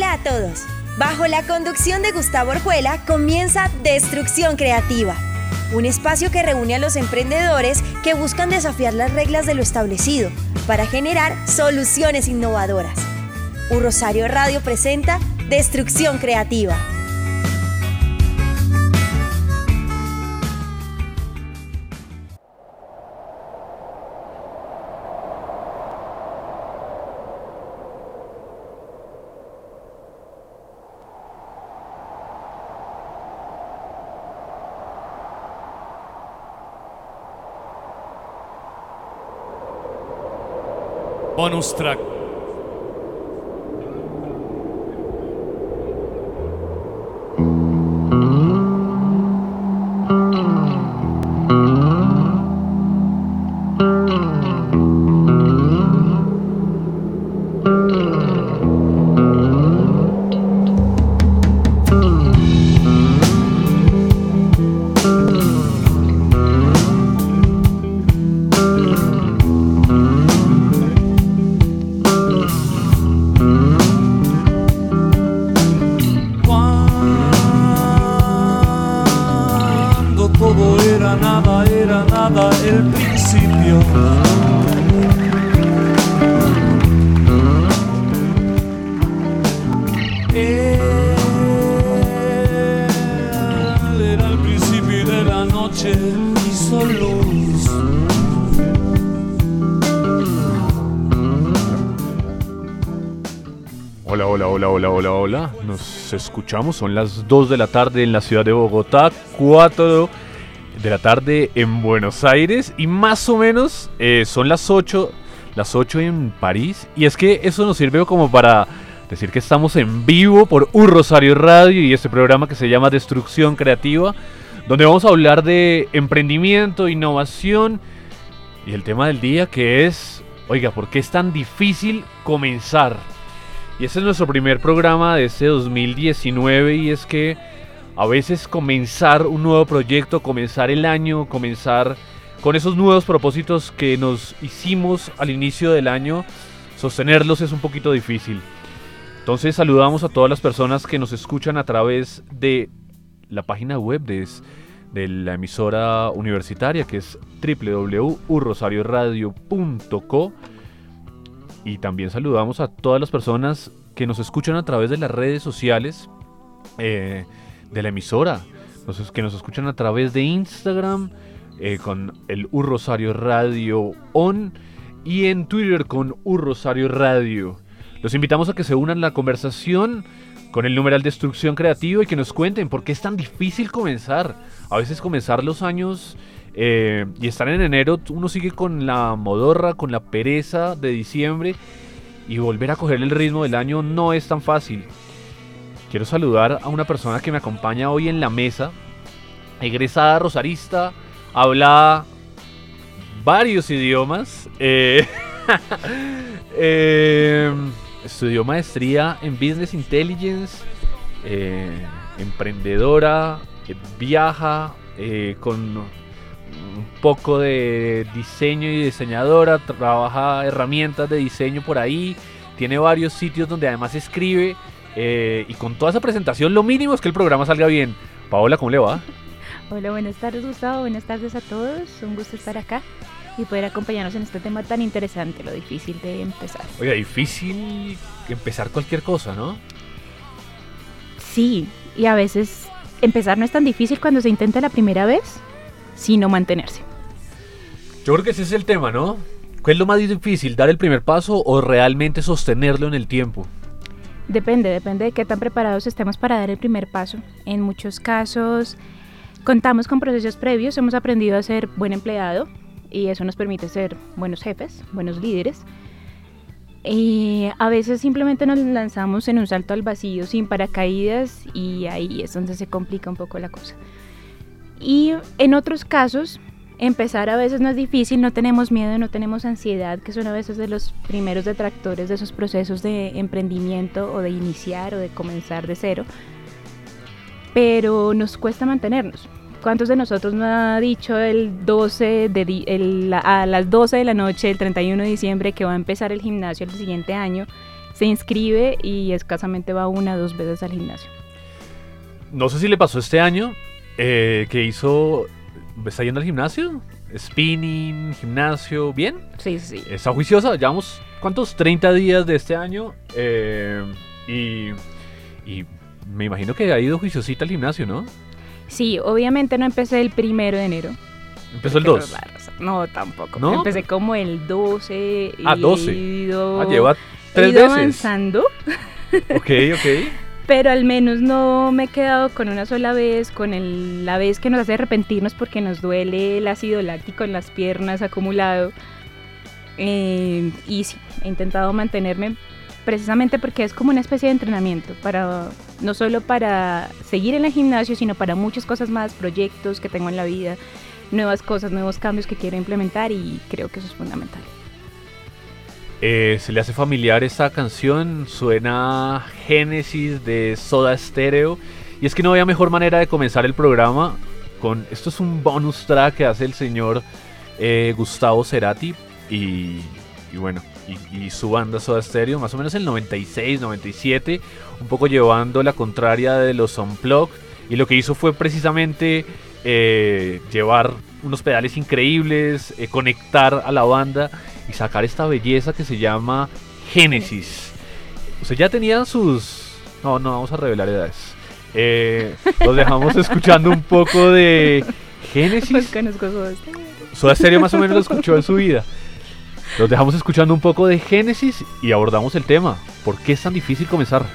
Hola a todos. Bajo la conducción de Gustavo Orjuela comienza Destrucción Creativa, un espacio que reúne a los emprendedores que buscan desafiar las reglas de lo establecido para generar soluciones innovadoras. Un Rosario Radio presenta Destrucción Creativa. Bonus track. Escuchamos. Son las 2 de la tarde en la ciudad de Bogotá, 4 de la tarde en Buenos Aires y más o menos eh, son las 8, las 8 en París. Y es que eso nos sirve como para decir que estamos en vivo por Un Rosario Radio y este programa que se llama Destrucción Creativa, donde vamos a hablar de emprendimiento, innovación y el tema del día que es, oiga, ¿por qué es tan difícil comenzar? Y este es nuestro primer programa de este 2019 y es que a veces comenzar un nuevo proyecto, comenzar el año, comenzar con esos nuevos propósitos que nos hicimos al inicio del año, sostenerlos es un poquito difícil. Entonces saludamos a todas las personas que nos escuchan a través de la página web de, la emisora universitaria que es www.urrosarioradio.co y también saludamos a todas las personas que nos escuchan a través de las redes sociales eh, de la emisora, que nos escuchan a través de Instagram eh, con el Un Rosario Radio On y en Twitter con Un Rosario Radio. Los invitamos a que se unan a la conversación con el numeral Destrucción Creativa y que nos cuenten por qué es tan difícil comenzar. A veces comenzar los años eh, y estar en enero, uno sigue con la modorra, con la pereza de diciembre y volver a coger el ritmo del año no es tan fácil. Quiero saludar a una persona que me acompaña hoy en la mesa, egresada rosarista, habla varios idiomas, eh, eh, estudió maestría en Business Intelligence, eh, emprendedora, eh, viaja eh, con un poco de diseño y diseñadora, trabaja herramientas de diseño por ahí, tiene varios sitios donde además escribe eh, y con toda esa presentación lo mínimo es que el programa salga bien. Paola, ¿cómo le va? Hola, buenas tardes Gustavo, buenas tardes a todos, un gusto estar acá y poder acompañarnos en este tema tan interesante, lo difícil de empezar. Oiga, difícil empezar cualquier cosa, ¿no? Sí, y a veces empezar no es tan difícil cuando se intenta la primera vez, sino mantenerse. Yo creo que ese es el tema, ¿no? ¿Cuál es lo más difícil, dar el primer paso o realmente sostenerlo en el tiempo? Depende, depende de qué tan preparados estemos para dar el primer paso. En muchos casos contamos con procesos previos, hemos aprendido a ser buen empleado y eso nos permite ser buenos jefes, buenos líderes. Y a veces simplemente nos lanzamos en un salto al vacío sin paracaídas y ahí es donde se complica un poco la cosa. Y en otros casos, empezar a veces no es difícil, no tenemos miedo, no tenemos ansiedad, que son a veces de los primeros detractores de esos procesos de emprendimiento o de iniciar o de comenzar de cero. Pero nos cuesta mantenernos. ¿Cuántos de nosotros no ha dicho el 12 de a las 12 de la noche, el 31 de diciembre, que va a empezar el gimnasio el siguiente año? Se inscribe y escasamente va una o dos veces al gimnasio. No sé si le pasó este año eh, que hizo. ¿Está yendo al gimnasio? Spinning, gimnasio, ¿bien? Sí, sí. Está juiciosa. Llevamos, ¿cuántos? 30 días de este año. Eh, y, y me imagino que ha ido juiciosita al gimnasio, ¿no? Sí, obviamente no empecé el primero de enero. ¿Empezó el 2? No, tampoco. ¿No? Empecé como el 12. Ah, 12. Ido, ah, lleva tres he ido veces. avanzando. ok, ok. Pero al menos no me he quedado con una sola vez, con el, la vez que nos hace arrepentirnos porque nos duele el ácido láctico en las piernas acumulado. Eh, y sí, he intentado mantenerme precisamente porque es como una especie de entrenamiento, para, no solo para seguir en el gimnasio, sino para muchas cosas más, proyectos que tengo en la vida, nuevas cosas, nuevos cambios que quiero implementar y creo que eso es fundamental. Eh, ¿Se le hace familiar esta canción? Suena Génesis de Soda Stereo. Y es que no había mejor manera de comenzar el programa con... Esto es un bonus track que hace el señor eh, Gustavo Cerati. Y, bueno, y, su banda Soda Stereo, más o menos en el 96, 97, un poco llevando la contraria de los Unplugged. Y lo que hizo fue precisamente eh, llevar unos pedales increíbles, conectar a la banda y sacar esta belleza que se llama Genesis. O sea, ya tenían sus... No, no vamos a revelar edades. Eh, los dejamos escuchando un poco de Genesis. Soda Stereo más o menos lo escuchó en su vida. Los dejamos escuchando un poco de Génesis y abordamos el tema. ¿Por qué es tan difícil comenzar?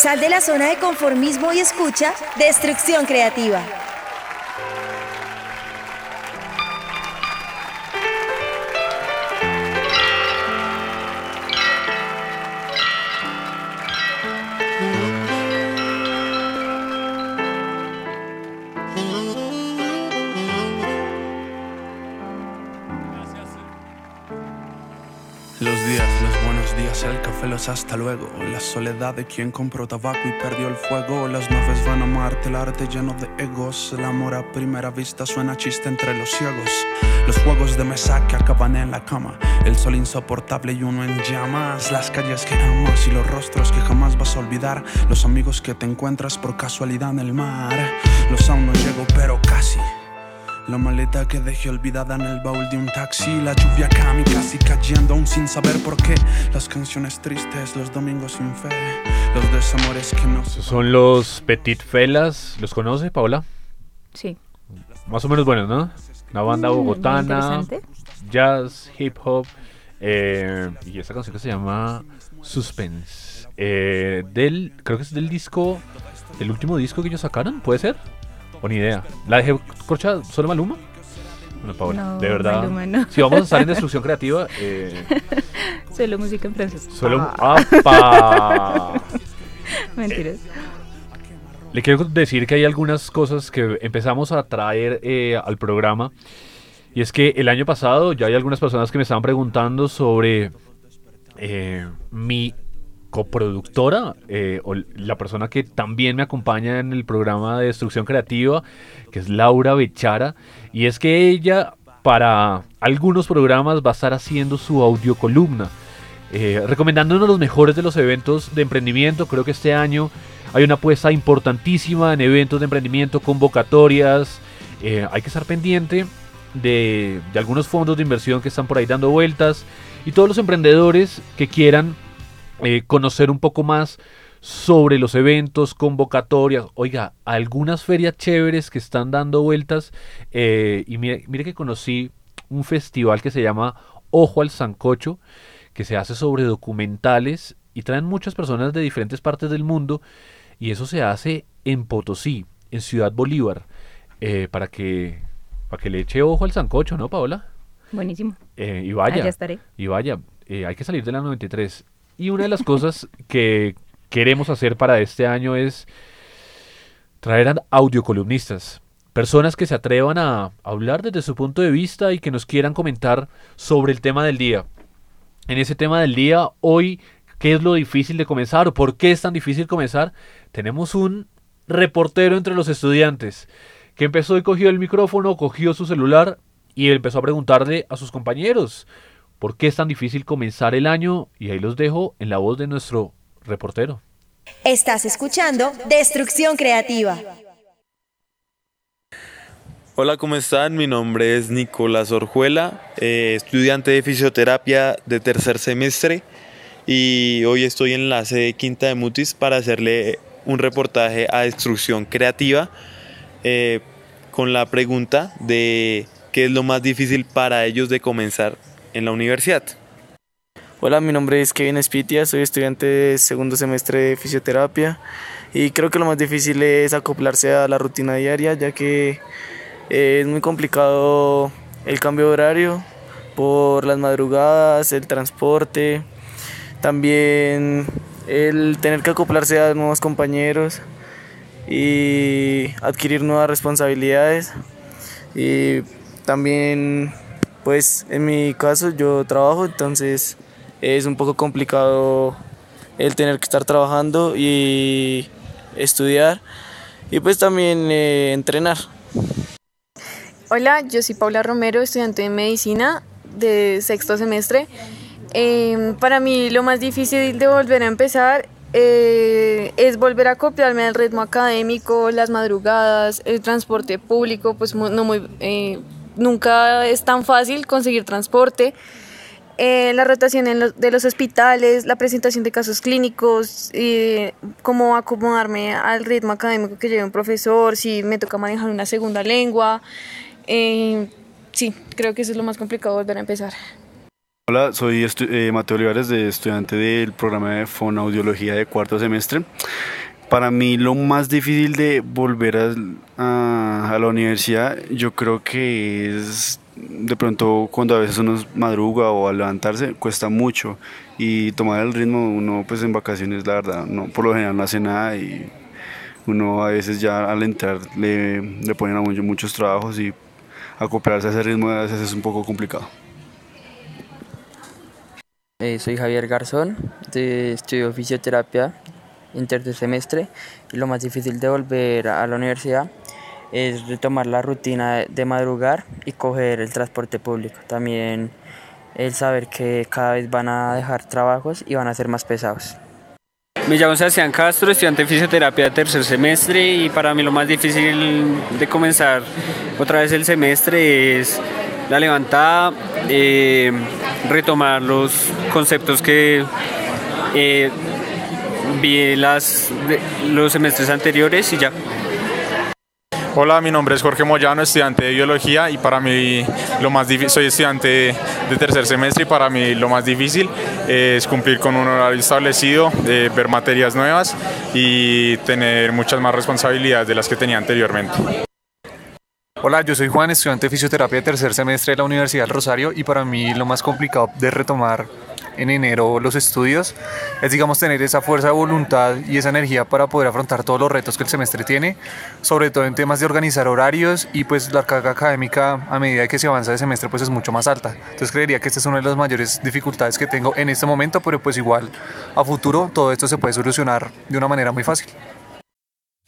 Sal de la zona de conformismo y escucha Destrucción Creativa. Hasta luego. La soledad de quien compró tabaco y perdió el fuego. Las naves van a amarte, el arte lleno de egos. El amor a primera vista suena chiste entre los ciegos. Los juegos de mesa que acaban en la cama. El sol insoportable y uno en llamas. Las calles que amas y los rostros que jamás vas a olvidar. Los amigos que te encuentras por casualidad en el mar. Los aún no llego, pero. La maleta que dejé olvidada en el baúl de un taxi. La lluvia casi cayendo aún sin saber por qué. Las canciones tristes, los domingos sin fe. Los desamores que no Esos son los Petit Felas. ¿Los conoce, Paola? Sí. Más o menos buenos, ¿no? Una banda Mm, bogotana, jazz, hip hop. eh, y esta canción que se llama Suspense. eh, del, creo que es del disco, del último disco que ellos sacaron, ¿puede ser? O ni idea. ¿La dejé corcha solo Maluma? Bueno, Paola, No, de verdad. Maluma no. Si vamos a estar en destrucción creativa, eh, Solo música en francés. solo. Ah, ¡Apa! Mentiras. Le quiero decir que hay algunas cosas que empezamos a traer eh, al programa. Y es que el año pasado ya hay algunas personas que me estaban preguntando sobre eh, mi coproductora, eh, o la persona que también me acompaña en el programa de Destrucción Creativa, que es Laura Bechara. Y es que ella, para algunos programas, va a estar haciendo su audiocolumna. Eh, recomendándonos los mejores de los eventos de emprendimiento. Creo que este año hay una apuesta importantísima en eventos de emprendimiento, convocatorias. Eh, hay que estar pendiente de, de algunos fondos de inversión que están por ahí dando vueltas. Y todos los emprendedores que quieran eh, conocer un poco más sobre los eventos, convocatorias. Oiga, algunas ferias chéveres que están dando vueltas. eh, y mire, mire que conocí un festival que se llama Ojo al Sancocho, que se hace sobre documentales y traen muchas personas de diferentes partes del mundo. Y eso se hace en Potosí, en Ciudad Bolívar, eh, para que para que le eche ojo al sancocho, ¿no, Paola? Buenísimo. Eh, y vaya. Allá estaré. Y vaya, eh, hay que salir de la 93. Y una de las cosas que queremos hacer para este año es traer a audiocolumnistas. Personas que se atrevan a hablar desde su punto de vista y que nos quieran comentar sobre el tema del día. En ese tema del día, hoy, ¿qué es lo difícil de comenzar o por qué es tan difícil comenzar? Tenemos un reportero entre los estudiantes que empezó y cogió el micrófono, cogió su celular y empezó a preguntarle a sus compañeros por qué es tan difícil comenzar el año y ahí los dejo en la voz de nuestro reportero. Estás escuchando Destrucción Creativa. Hola, ¿cómo están? Mi nombre es Nicolás Orjuela, eh, estudiante de fisioterapia de tercer semestre y hoy estoy en la sede Quinta de Mutis para hacerle un reportaje a Destrucción Creativa eh, con la pregunta de qué es lo más difícil para ellos de comenzar en la universidad. Hola, mi nombre es Kevin Espitia, soy estudiante de segundo semestre de fisioterapia y creo que lo más difícil es acoplarse a la rutina diaria ya que eh, es muy complicado el cambio de horario por las madrugadas, el transporte, también el tener que acoplarse a nuevos compañeros y adquirir nuevas responsabilidades y también pues en mi caso yo trabajo entonces es un poco complicado el tener que estar trabajando y estudiar y pues también eh, entrenar. Hola, yo soy Paula Romero, estudiante de medicina de sexto semestre. Eh, para mí lo más difícil de volver a empezar eh, es volver a acoplarme al ritmo académico, las madrugadas, el transporte público, pues no muy, eh, nunca es tan fácil conseguir transporte. Eh, la rotación en los- de los hospitales, la presentación de casos clínicos, cómo acomodarme al ritmo académico que lleva un profesor, si me toca manejar una segunda lengua. Eh, sí, creo que eso es lo más complicado volver a empezar. Hola, soy eh, Mateo Olivares, de estudiante del programa de Fonoaudiología de cuarto semestre. Para mí lo más difícil de volver a, a- a la universidad, yo creo que es de pronto cuando a veces uno madruga o al levantarse cuesta mucho y tomar el ritmo, uno pues en vacaciones la verdad, no, por lo general no hace nada y uno a veces ya al entrar le, le ponen a uno muchos trabajos y acoplarse a ese ritmo a veces es un poco complicado. Eh, soy Javier Garzón, de, estudio fisioterapia en tercer semestre y lo más difícil de volver a la universidad es retomar la rutina de madrugar y coger el transporte público. También el saber que cada vez van a dejar trabajos y van a ser más pesados. Me llamo Sebastián Castro, estudiante de fisioterapia de tercer semestre y para mí lo más difícil de comenzar otra vez el semestre es la levantada, eh, retomar los conceptos que eh, vi las, los semestres anteriores y ya. Hola, mi nombre es Jorge Moyano, estudiante de biología y para mí lo más difícil, soy estudiante de tercer semestre y para mí lo más difícil es cumplir con un horario establecido, ver materias nuevas y tener muchas más responsabilidades de las que tenía anteriormente. Hola, yo soy Juan, estudiante de fisioterapia de tercer semestre de la Universidad del Rosario y para mí lo más complicado de retomar en enero los estudios es digamos tener esa fuerza de voluntad y esa energía para poder afrontar todos los retos que el semestre tiene, sobre todo en temas de organizar horarios y pues la carga académica a medida que se avanza de semestre pues es mucho más alta. Entonces creería que esta es una de las mayores dificultades que tengo en este momento, pero pues igual a futuro todo esto se puede solucionar de una manera muy fácil.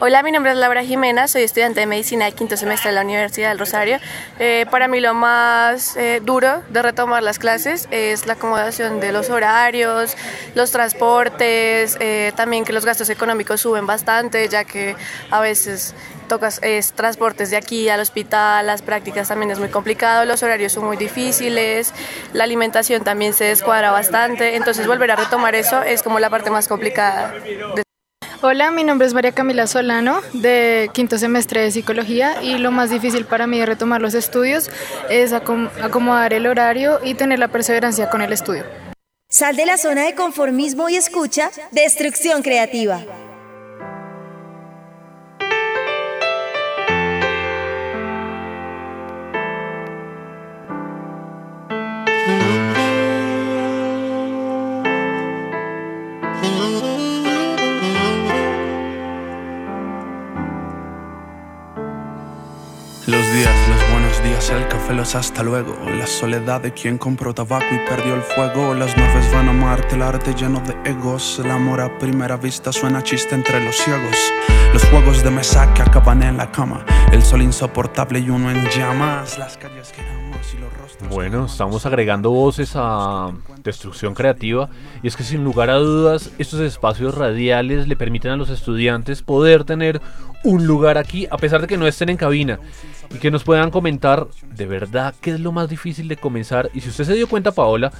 Hola, mi nombre es Laura Jimena, soy estudiante de medicina de quinto semestre de la Universidad del Rosario. Eh, para mí lo más eh, duro de retomar las clases es la acomodación de los horarios, los transportes, eh, también que los gastos económicos suben bastante, ya que a veces tocas es, transportes de aquí al hospital, las prácticas también es muy complicado, los horarios son muy difíciles, la alimentación también se descuadra bastante, entonces volver a retomar eso es como la parte más complicada. De Hola, mi nombre es María Camila Solano, de quinto semestre de psicología y lo más difícil para mí de retomar los estudios es acom acomodar el horario y tener la perseverancia con el estudio. Sal de la zona de conformismo y escucha Destrucción Creativa. El café, los hasta luego. La soledad de quien compró tabaco y perdió el fuego. Las nubes van a amarte, el arte lleno de egos. El amor a primera vista suena chiste entre los ciegos. Los juegos de mesa que acaban en la cama. El sol insoportable y uno en llamas. Las calles que Bueno, estamos agregando voces a destrucción creativa. Y es que sin lugar a dudas estos espacios radiales le permiten a los estudiantes poder tener un lugar aquí a pesar de que no estén en cabina y que nos puedan comentar de verdad qué es lo más difícil de comenzar. Y si usted se dio cuenta Paola,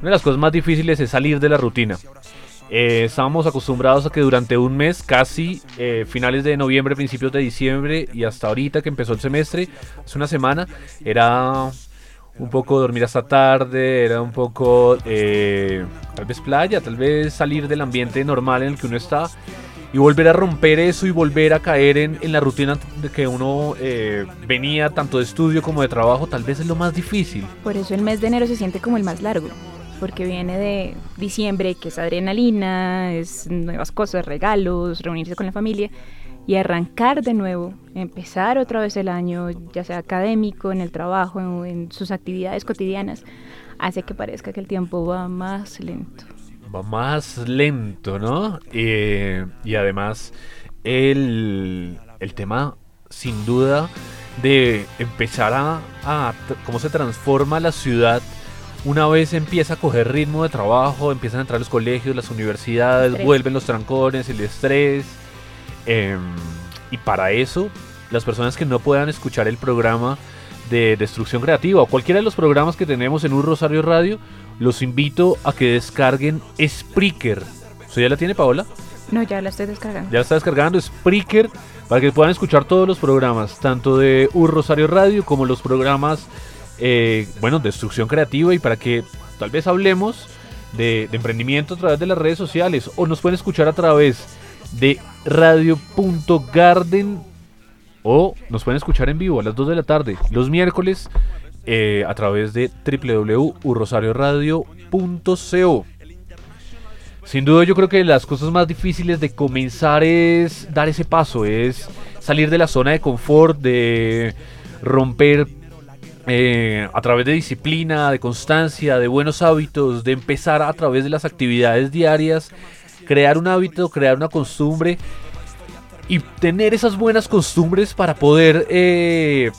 una de las cosas más difíciles es salir de la rutina. Eh, estábamos acostumbrados a que durante un mes, casi eh, finales de noviembre, principios de diciembre y hasta ahorita que empezó el semestre, hace una semana, era un poco dormir hasta tarde, era un poco eh, tal vez playa, tal vez salir del ambiente normal en el que uno está y volver a romper eso y volver a caer en, en la rutina de que uno eh, venía tanto de estudio como de trabajo, tal vez es lo más difícil. Por eso el mes de enero se siente como el más largo, porque viene de diciembre, que es adrenalina, es nuevas cosas, regalos, reunirse con la familia y arrancar de nuevo, empezar otra vez el año, ya sea académico, en el trabajo, en, en sus actividades cotidianas, hace que parezca que el tiempo va más lento. va más lento, ¿no? Eh, y además, el, el tema, sin duda, de empezar a, a cómo se transforma la ciudad una vez empieza a coger ritmo de trabajo, empiezan a entrar los colegios, las universidades, Estrés. vuelven los trancones, el estrés. em, y para eso, las personas que no puedan escuchar el programa de Destrucción Creativa o cualquiera de los programas que tenemos en Un Rosario Radio, los invito a que descarguen Spreaker. ¿Usted ya la tiene, Paola? No, ya la estoy descargando. Ya la está descargando Spreaker para que puedan escuchar todos los programas, tanto de Un Rosario Radio como los programas, eh, bueno, Destrucción Creativa y para que tal vez hablemos de, emprendimiento a través de las redes sociales o nos pueden escuchar a través de radio.garden o nos pueden escuchar en vivo a las 2 de la tarde los miércoles eh, a través de www.urrosarioradio.co. Sin duda yo creo que las cosas más difíciles de comenzar es dar ese paso, es salir de la zona de confort, de romper eh, a través de disciplina, de constancia, de buenos hábitos, de empezar a través de las actividades diarias, crear un hábito, crear una costumbre y tener esas buenas costumbres para poder eh,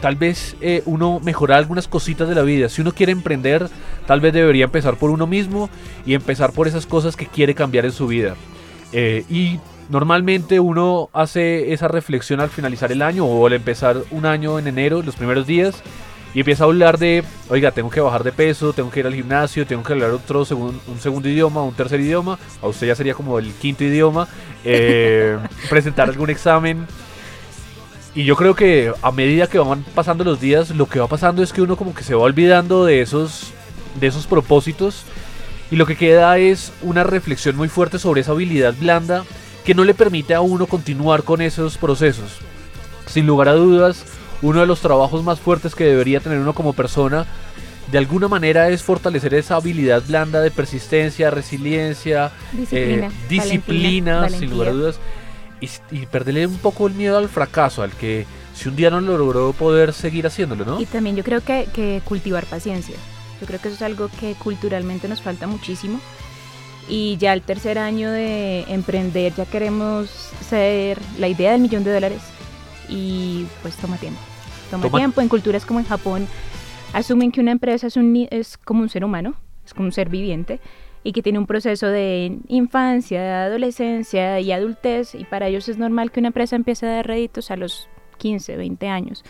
tal vez eh, uno mejorar algunas cositas de la vida. Si uno quiere emprender, tal vez debería empezar por uno mismo y empezar por esas cosas que quiere cambiar en su vida. Y normalmente uno hace esa reflexión al finalizar el año o al empezar un año en enero, los primeros días. Y empieza a hablar de, oiga, tengo que bajar de peso, tengo que ir al gimnasio, tengo que hablar otro segun- un segundo idioma, un tercer idioma. A usted ya sería como el quinto idioma. eh, presentar algún examen. Y yo creo que a medida que van pasando los días, lo que va pasando es que uno como que se va olvidando de esos, de esos propósitos. Y lo que queda es una reflexión muy fuerte sobre esa habilidad blanda que no le permite a uno continuar con esos procesos. Sin lugar a dudas, uno de los trabajos más fuertes que debería tener uno como persona, de alguna manera es fortalecer esa habilidad blanda de persistencia, resiliencia, Disciplina, eh, disciplina, valentía, sin lugar a dudas, y, y perderle un poco el miedo al fracaso, al que si un día no lo logró poder seguir haciéndolo, ¿no? Y también yo creo que, que cultivar paciencia. Yo creo que eso es algo que culturalmente nos falta muchísimo. Y ya el tercer año de emprender ya queremos ser la idea del millón de dólares. Y pues toma tiempo. Toma, Toma- tiempo. En culturas como en Japón asumen que una empresa es, un, es como un ser humano, es como un ser viviente y que tiene un proceso de infancia, de adolescencia y adultez. Y para ellos es normal que una empresa empiece a dar réditos a los 15, 20 años.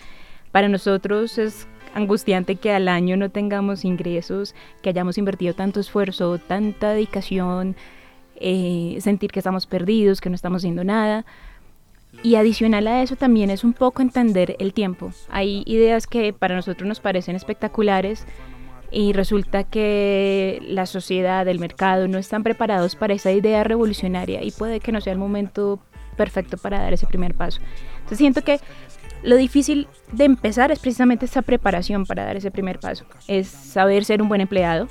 Para nosotros es angustiante que al año no tengamos ingresos, que hayamos invertido tanto esfuerzo, tanta dedicación, eh, sentir que estamos perdidos, que no estamos haciendo nada. Y adicional a eso también es un poco entender el tiempo. Hay ideas que para nosotros nos parecen espectaculares y resulta que la sociedad, el mercado no están preparados para esa idea revolucionaria y puede que no sea el momento perfecto para dar ese primer paso. Entonces siento que lo difícil de empezar es precisamente esa preparación para dar ese primer paso. Es saber ser un buen empleado,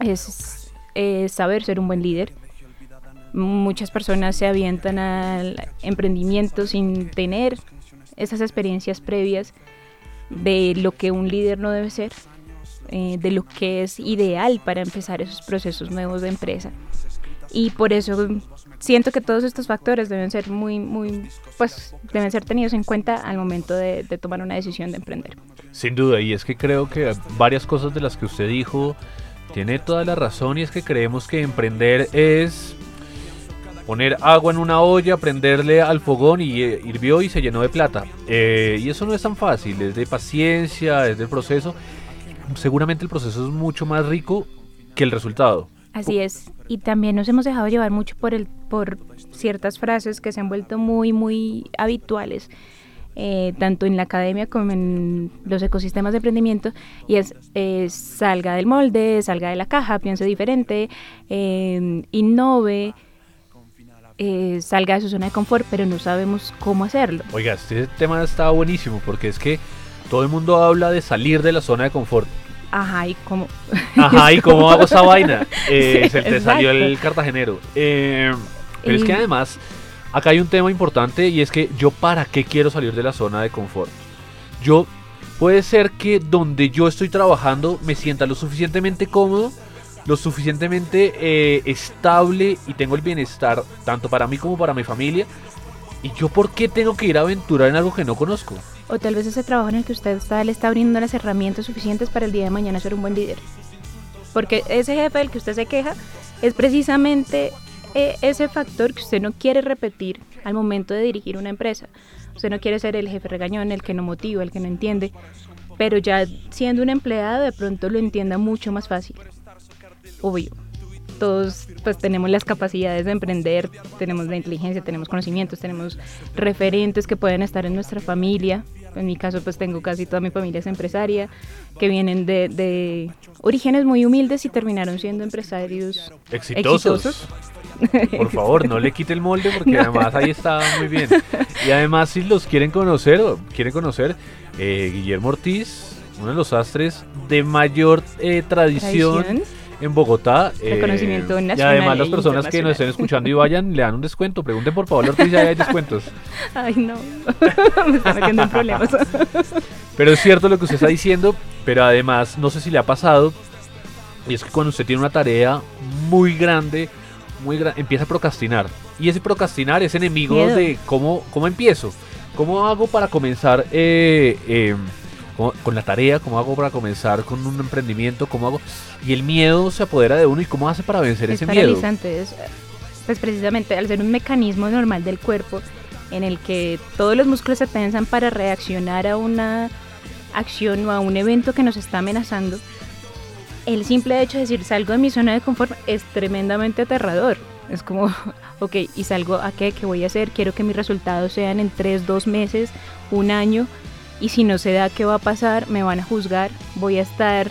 es, es saber ser un buen líder. Muchas personas se avientan al emprendimiento sin tener esas experiencias previas de lo que un líder no debe ser, eh, de lo que es ideal para empezar esos procesos nuevos de empresa. Y por eso siento que todos estos factores deben ser muy, muy, pues deben ser tenidos en cuenta al momento de, de tomar una decisión de emprender. Sin duda, y es que creo que varias cosas de las que usted dijo tiene toda la razón y es que creemos que emprender es poner agua en una olla, prenderle al fogón y eh, hirvió y se llenó de plata. Eh, y eso no es tan fácil, es de paciencia, es del proceso. Seguramente el proceso es mucho más rico que el resultado. Así es. Y también nos hemos dejado llevar mucho por el, por ciertas frases que se han vuelto muy, muy habituales. eh, tanto en la academia como en los ecosistemas de emprendimiento, y es eh, salga del molde, salga de la caja, piense diferente, eh, innove, eh, salga de su zona de confort, pero no sabemos cómo hacerlo. Oiga, este tema está buenísimo porque es que todo el mundo habla de salir de la zona de confort. Ajá, y cómo. Ajá, ¿y cómo hago esa vaina? Eh, Sí, se te salió el cartagenero. Eh, pero es Y- que además, acá hay un tema importante y es que yo para qué quiero salir de la zona de confort. Yo, puede ser que donde yo estoy trabajando me sienta lo suficientemente cómodo lo suficientemente eh, estable y tengo el bienestar tanto para mí como para mi familia. ¿Y yo por qué tengo que ir a aventurar en algo que no conozco? O tal vez ese trabajo en el que usted está le está abriendo las herramientas suficientes para el día de mañana ser un buen líder. Porque ese jefe del que usted se queja es precisamente eh, ese factor que usted no quiere repetir al momento de dirigir una empresa. Usted no quiere ser el jefe regañón, el que no motiva, el que no entiende, pero ya siendo un empleado de pronto lo entienda mucho más fácil. Obvio. Todos pues tenemos las capacidades de emprender, tenemos la inteligencia, tenemos conocimientos, tenemos referentes que pueden estar en nuestra familia. En mi caso pues tengo casi toda mi familia es empresaria, que vienen de, de orígenes muy humildes y terminaron siendo empresarios Exitosos. exitosos. Por favor, no le quite el molde porque además ahí está muy bien. Y además si los quieren conocer, o quieren conocer, eh, Guillermo Ortiz, uno de los astres de mayor eh, tradición. Tradición. En Bogotá. eh, Reconocimiento y nacional además las e personas que nos estén escuchando y vayan, le dan un descuento. Pregunten por Pablo Ortiz, ya hay descuentos. Ay, no. Me está metiendo en problemas. Pero es cierto lo que usted está diciendo, pero además no sé si le ha pasado, y es que cuando usted tiene una tarea muy grande, muy gra- empieza a procrastinar. Y ese procrastinar es enemigo Miedo. de cómo, cómo empiezo, cómo hago para comenzar eh, eh, con, con la tarea, cómo hago para comenzar con un emprendimiento, cómo hago... Y el miedo se apodera de uno y cómo hace para vencer es ese miedo. Es, pues precisamente al ser un mecanismo normal del cuerpo en el que todos los músculos se tensan para reaccionar a una acción o a un evento que nos está amenazando, el simple hecho de decir salgo de mi zona de confort es tremendamente aterrador. Es como, ok, ¿y salgo a qué? ¿Qué voy a hacer? Quiero que mis resultados sean en tres, dos meses, un año. Y si no se da, ¿qué va a pasar? Me van a juzgar. Voy a estar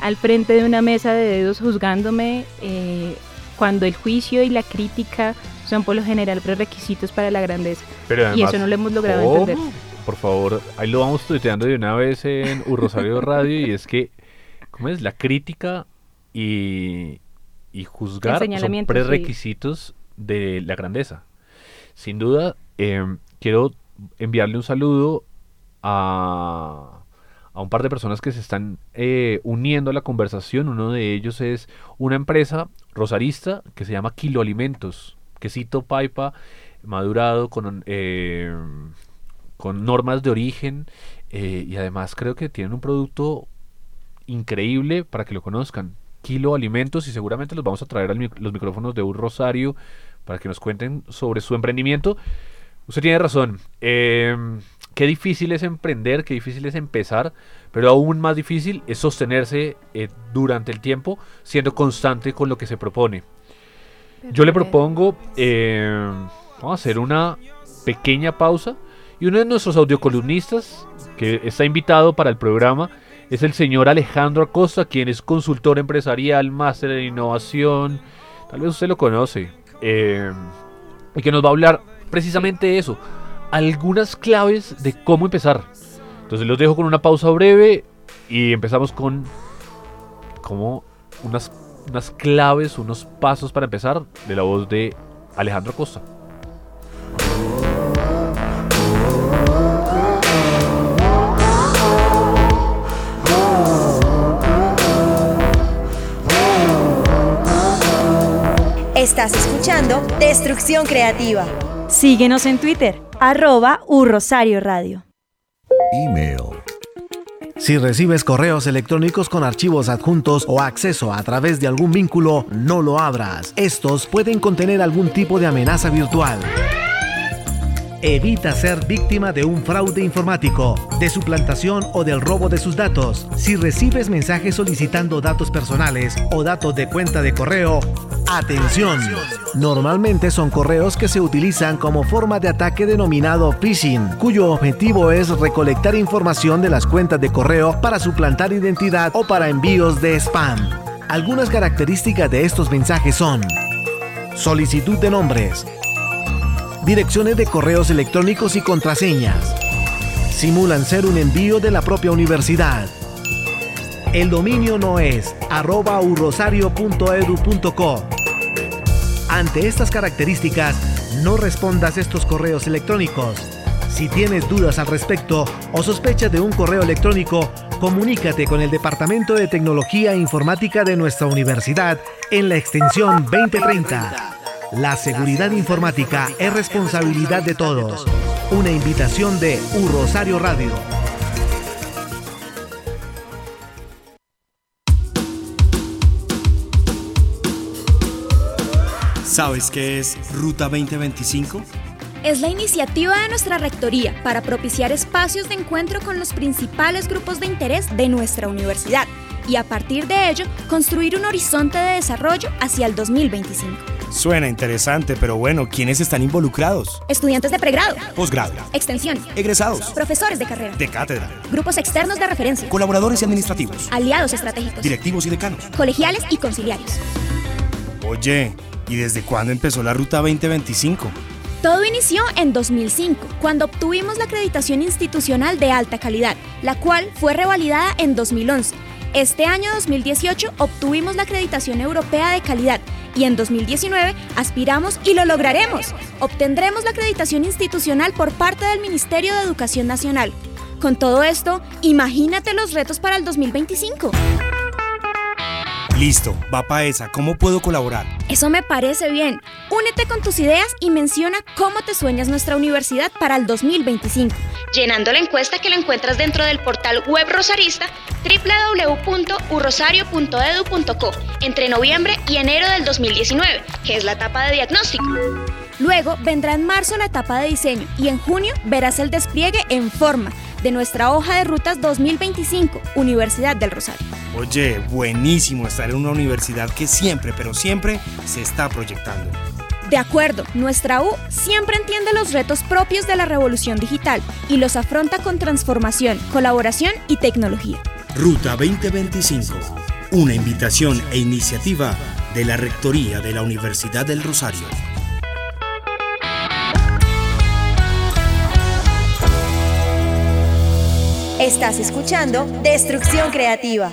al frente de una mesa de dedos juzgándome eh, cuando el juicio y la crítica son por lo general prerequisitos para la grandeza. Pero y eso no lo hemos logrado entender. Por favor, ahí lo vamos tuiteando de una vez en Urrosario Radio y es que, ¿cómo es? La crítica y, y juzgar son señalamiento, sí. prerequisitos de la grandeza. Sin duda, em, quiero enviarle un saludo a, a un par de personas que se están eh, uniendo a la conversación. Uno de ellos es una empresa rosarista que se llama Kilo Alimentos, quesito paipa madurado con, eh, con normas de origen eh, y además creo que tienen un producto increíble para que lo conozcan. Kilo Alimentos y seguramente los vamos a traer a los micrófonos de un Rosario para que nos cuenten sobre su emprendimiento. Usted tiene razón. eh, qué difícil es emprender, qué difícil es empezar, pero aún más difícil es sostenerse eh, durante el tiempo siendo constante con lo que se propone. Yo le propongo, eh, vamos a hacer una pequeña pausa y uno de nuestros audiocolumnistas que está invitado para el programa es el señor Alejandro Acosta, quien es consultor empresarial, máster en innovación, tal vez usted lo conoce, eh, y que nos va a hablar precisamente de eso, algunas claves de cómo empezar. Entonces los dejo con una pausa breve y empezamos con como unas, unas claves, unos pasos para empezar de la voz de Alejandro Acosta. Estás escuchando Destrucción Creativa. Síguenos en Twitter, arroba Urrosario Radio. Email. Si recibes correos electrónicos con archivos adjuntos o acceso a través de algún vínculo, no lo abras. Estos pueden contener algún tipo de amenaza virtual. Evita ser víctima de un fraude informático, de suplantación o del robo de sus datos. Si recibes mensajes solicitando datos personales o datos de cuenta de correo, atención. Normalmente son correos que se utilizan como forma de ataque denominado phishing, cuyo objetivo es recolectar información de las cuentas de correo para suplantar identidad o para envíos de spam. Algunas características de estos mensajes son solicitud de nombres, direcciones de correos electrónicos y contraseñas. Simulan ser un envío de la propia universidad. El dominio no es arroba urrosario.edu.co. Ante estas características, no respondas estos correos electrónicos. Si tienes dudas al respecto o sospechas de un correo electrónico, Comunícate con el Departamento de Tecnología e Informática de nuestra universidad en la extensión 2030. La seguridad informática es responsabilidad de todos. Una invitación de U Rosario Radio. ¿Sabes qué es Ruta 2025? Es la iniciativa de nuestra Rectoría para propiciar espacios de encuentro con los principales grupos de interés de nuestra universidad y a partir de ello construir un horizonte de desarrollo hacia el 2025. Suena interesante, pero bueno, ¿quiénes están involucrados? Estudiantes de pregrado, Posgrado, extensión, egresados, profesores de carrera, de cátedra, grupos externos de referencia, colaboradores y administrativos, aliados estratégicos, directivos y decanos. colegiales y conciliarios. Oye, ¿y desde cuándo empezó la Ruta 2025? Todo inició en 2005, cuando obtuvimos la acreditación institucional de alta calidad, la cual fue revalidada en 2011. Este año 2018 obtuvimos la acreditación europea de calidad y en 2019 aspiramos y lo lograremos. Obtendremos la acreditación institucional por parte del Ministerio de Educación Nacional. Con todo esto, imagínate los retos para el 2025. Listo, va para esa. ¿Cómo puedo colaborar? Eso me parece bien. Únete con tus ideas y menciona cómo te sueñas nuestra universidad para el 2025, llenando la encuesta que la encuentras dentro del portal web rosarista www.urrosario.edu.co entre noviembre y enero del 2019, que es la etapa de diagnóstico. Luego vendrá en marzo la etapa de diseño y en junio verás el despliegue en forma de nuestra hoja de rutas 2025, Universidad del Rosario. Oye, buenísimo estar en una universidad que siempre, pero siempre se está proyectando. De acuerdo, nuestra U siempre entiende los retos propios de la revolución digital y los afronta con transformación, colaboración y tecnología. Ruta 2025, una invitación e iniciativa de la Rectoría de la Universidad del Rosario. Estás escuchando Destrucción Creativa.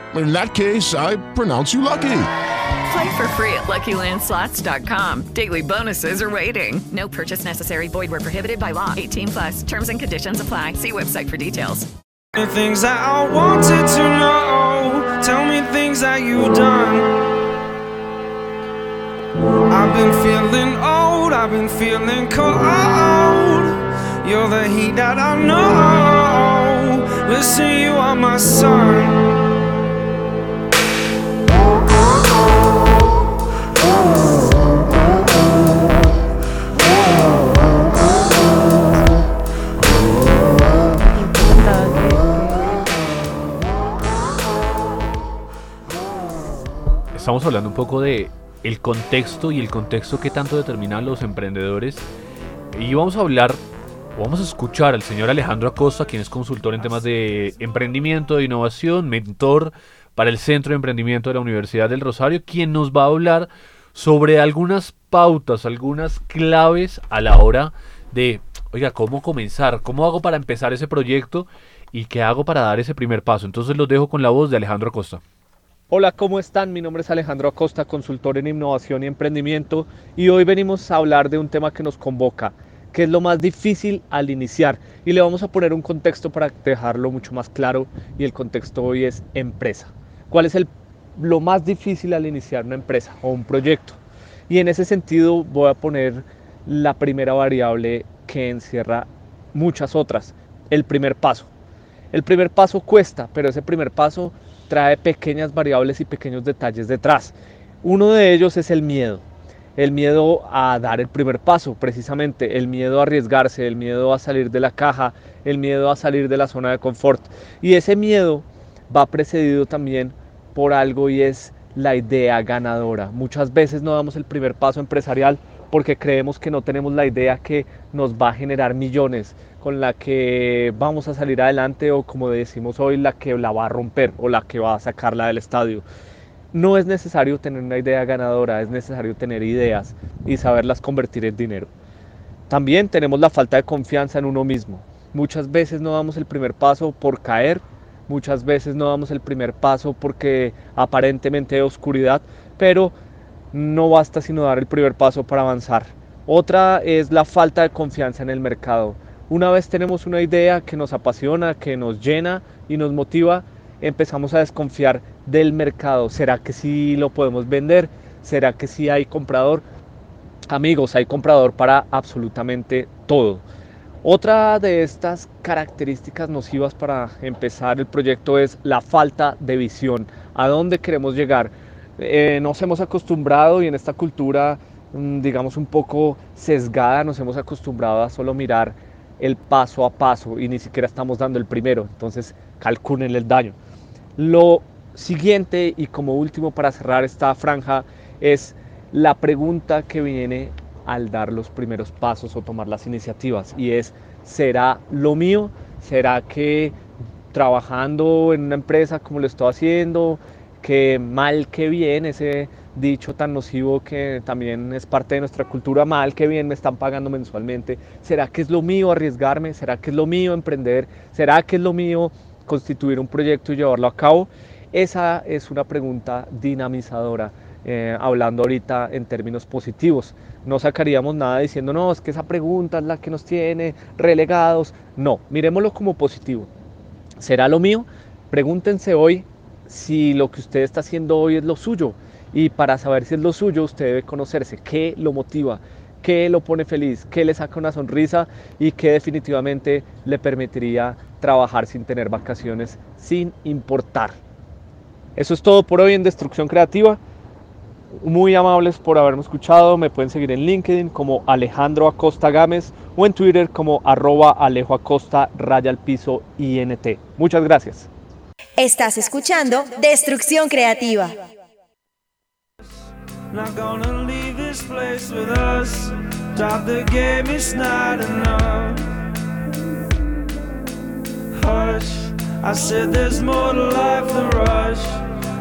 In that case, I pronounce you lucky. Play for free at LuckyLandSlots.com. Daily bonuses are waiting. No purchase necessary. Void where prohibited by law. 18 plus. Terms and conditions apply. See website for details. the things that I wanted to know. Tell me things that you've done. I've been feeling old, I've been feeling cold. You're the heat that I know. Listen, you are my sun. Estamos hablando un poco de el contexto y el contexto que tanto determinan los emprendedores. Y vamos a hablar, vamos a escuchar al señor Alejandro Acosta, quien es consultor en temas de emprendimiento, de innovación, mentor para el Centro de Emprendimiento de la Universidad del Rosario, quien nos va a hablar sobre algunas pautas, algunas claves a la hora de, oiga, ¿cómo comenzar? ¿Cómo hago para empezar ese proyecto? ¿Y qué hago para dar ese primer paso? Entonces los dejo con la voz de Alejandro Acosta. Hola, ¿cómo están? Mi nombre es Alejandro Acosta, consultor en innovación y emprendimiento, y hoy venimos a hablar de un tema que nos convoca, que es lo más difícil al iniciar. Y le vamos a poner un contexto para dejarlo mucho más claro, y el contexto hoy es empresa. ¿Cuál es lo más difícil al iniciar una empresa o un proyecto? Y en ese sentido voy a poner la primera variable que encierra muchas otras, el primer paso. El primer paso cuesta, pero ese primer paso trae pequeñas variables y pequeños detalles detrás. Uno de ellos es el miedo. El miedo a dar el primer paso, precisamente, el miedo a arriesgarse, el miedo a salir de la caja, el miedo a salir de la zona de confort. Y ese miedo va precedido también por algo y es la idea ganadora. Muchas veces no damos el primer paso empresarial porque creemos que no tenemos la idea que nos va a generar millones, con la que vamos a salir adelante o como decimos hoy, la que la va a romper o la que va a sacarla del estadio. No es necesario tener una idea ganadora, es necesario tener ideas y saberlas convertir en dinero. También tenemos la falta de confianza en uno mismo. Muchas veces no damos el primer paso por caer, muchas veces no damos el primer paso porque aparentemente hay oscuridad, pero no basta sino dar el primer paso para avanzar. Otra es la falta de confianza en el mercado. Una vez tenemos una idea que nos apasiona, que nos llena y nos motiva, empezamos a desconfiar del mercado. ¿Será que sí lo podemos vender? ¿Será que sí hay comprador? Amigos, hay comprador para absolutamente todo. Otra de estas características nocivas para empezar el proyecto es la falta de visión. ¿A dónde queremos llegar? Eh, nos hemos acostumbrado y en esta cultura, mm, digamos, un poco sesgada, nos hemos acostumbrado a solo mirar el paso a paso y ni siquiera estamos dando el primero. Entonces, calculen el daño. Lo siguiente y como último para cerrar esta franja es la pregunta que viene al dar los primeros pasos o tomar las iniciativas y es, ¿será lo mío? ¿Será que trabajando en una empresa como lo estoy haciendo, que mal que bien, ese dicho tan nocivo que también es parte de nuestra cultura, mal que bien me están pagando mensualmente. ¿Será que es lo mío arriesgarme? ¿Será que es lo mío emprender? ¿Será que es lo mío constituir un proyecto y llevarlo a cabo? Esa es una pregunta dinamizadora, eh, hablando ahorita en términos positivos. No sacaríamos nada diciendo, no, es que esa pregunta es la que nos tiene relegados. No, miremoslo como positivo. ¿Será lo mío? Pregúntense hoy si lo que usted está haciendo hoy es lo suyo. Y para saber si es lo suyo, usted debe conocerse, qué lo motiva, qué lo pone feliz, qué le saca una sonrisa y qué definitivamente le permitiría trabajar sin tener vacaciones, sin importar. Eso es todo por hoy en Destrucción Creativa. Muy amables por haberme escuchado. Me pueden seguir en LinkedIn como Alejandro Acosta Gámez o en Twitter como arroba Alejo Acosta raya al piso INT. Muchas gracias. Estás escuchando Destrucción Creativa. Not gonna leave this place with us. Stop the game, it's not enough. Hush, I said there's more to life than rush.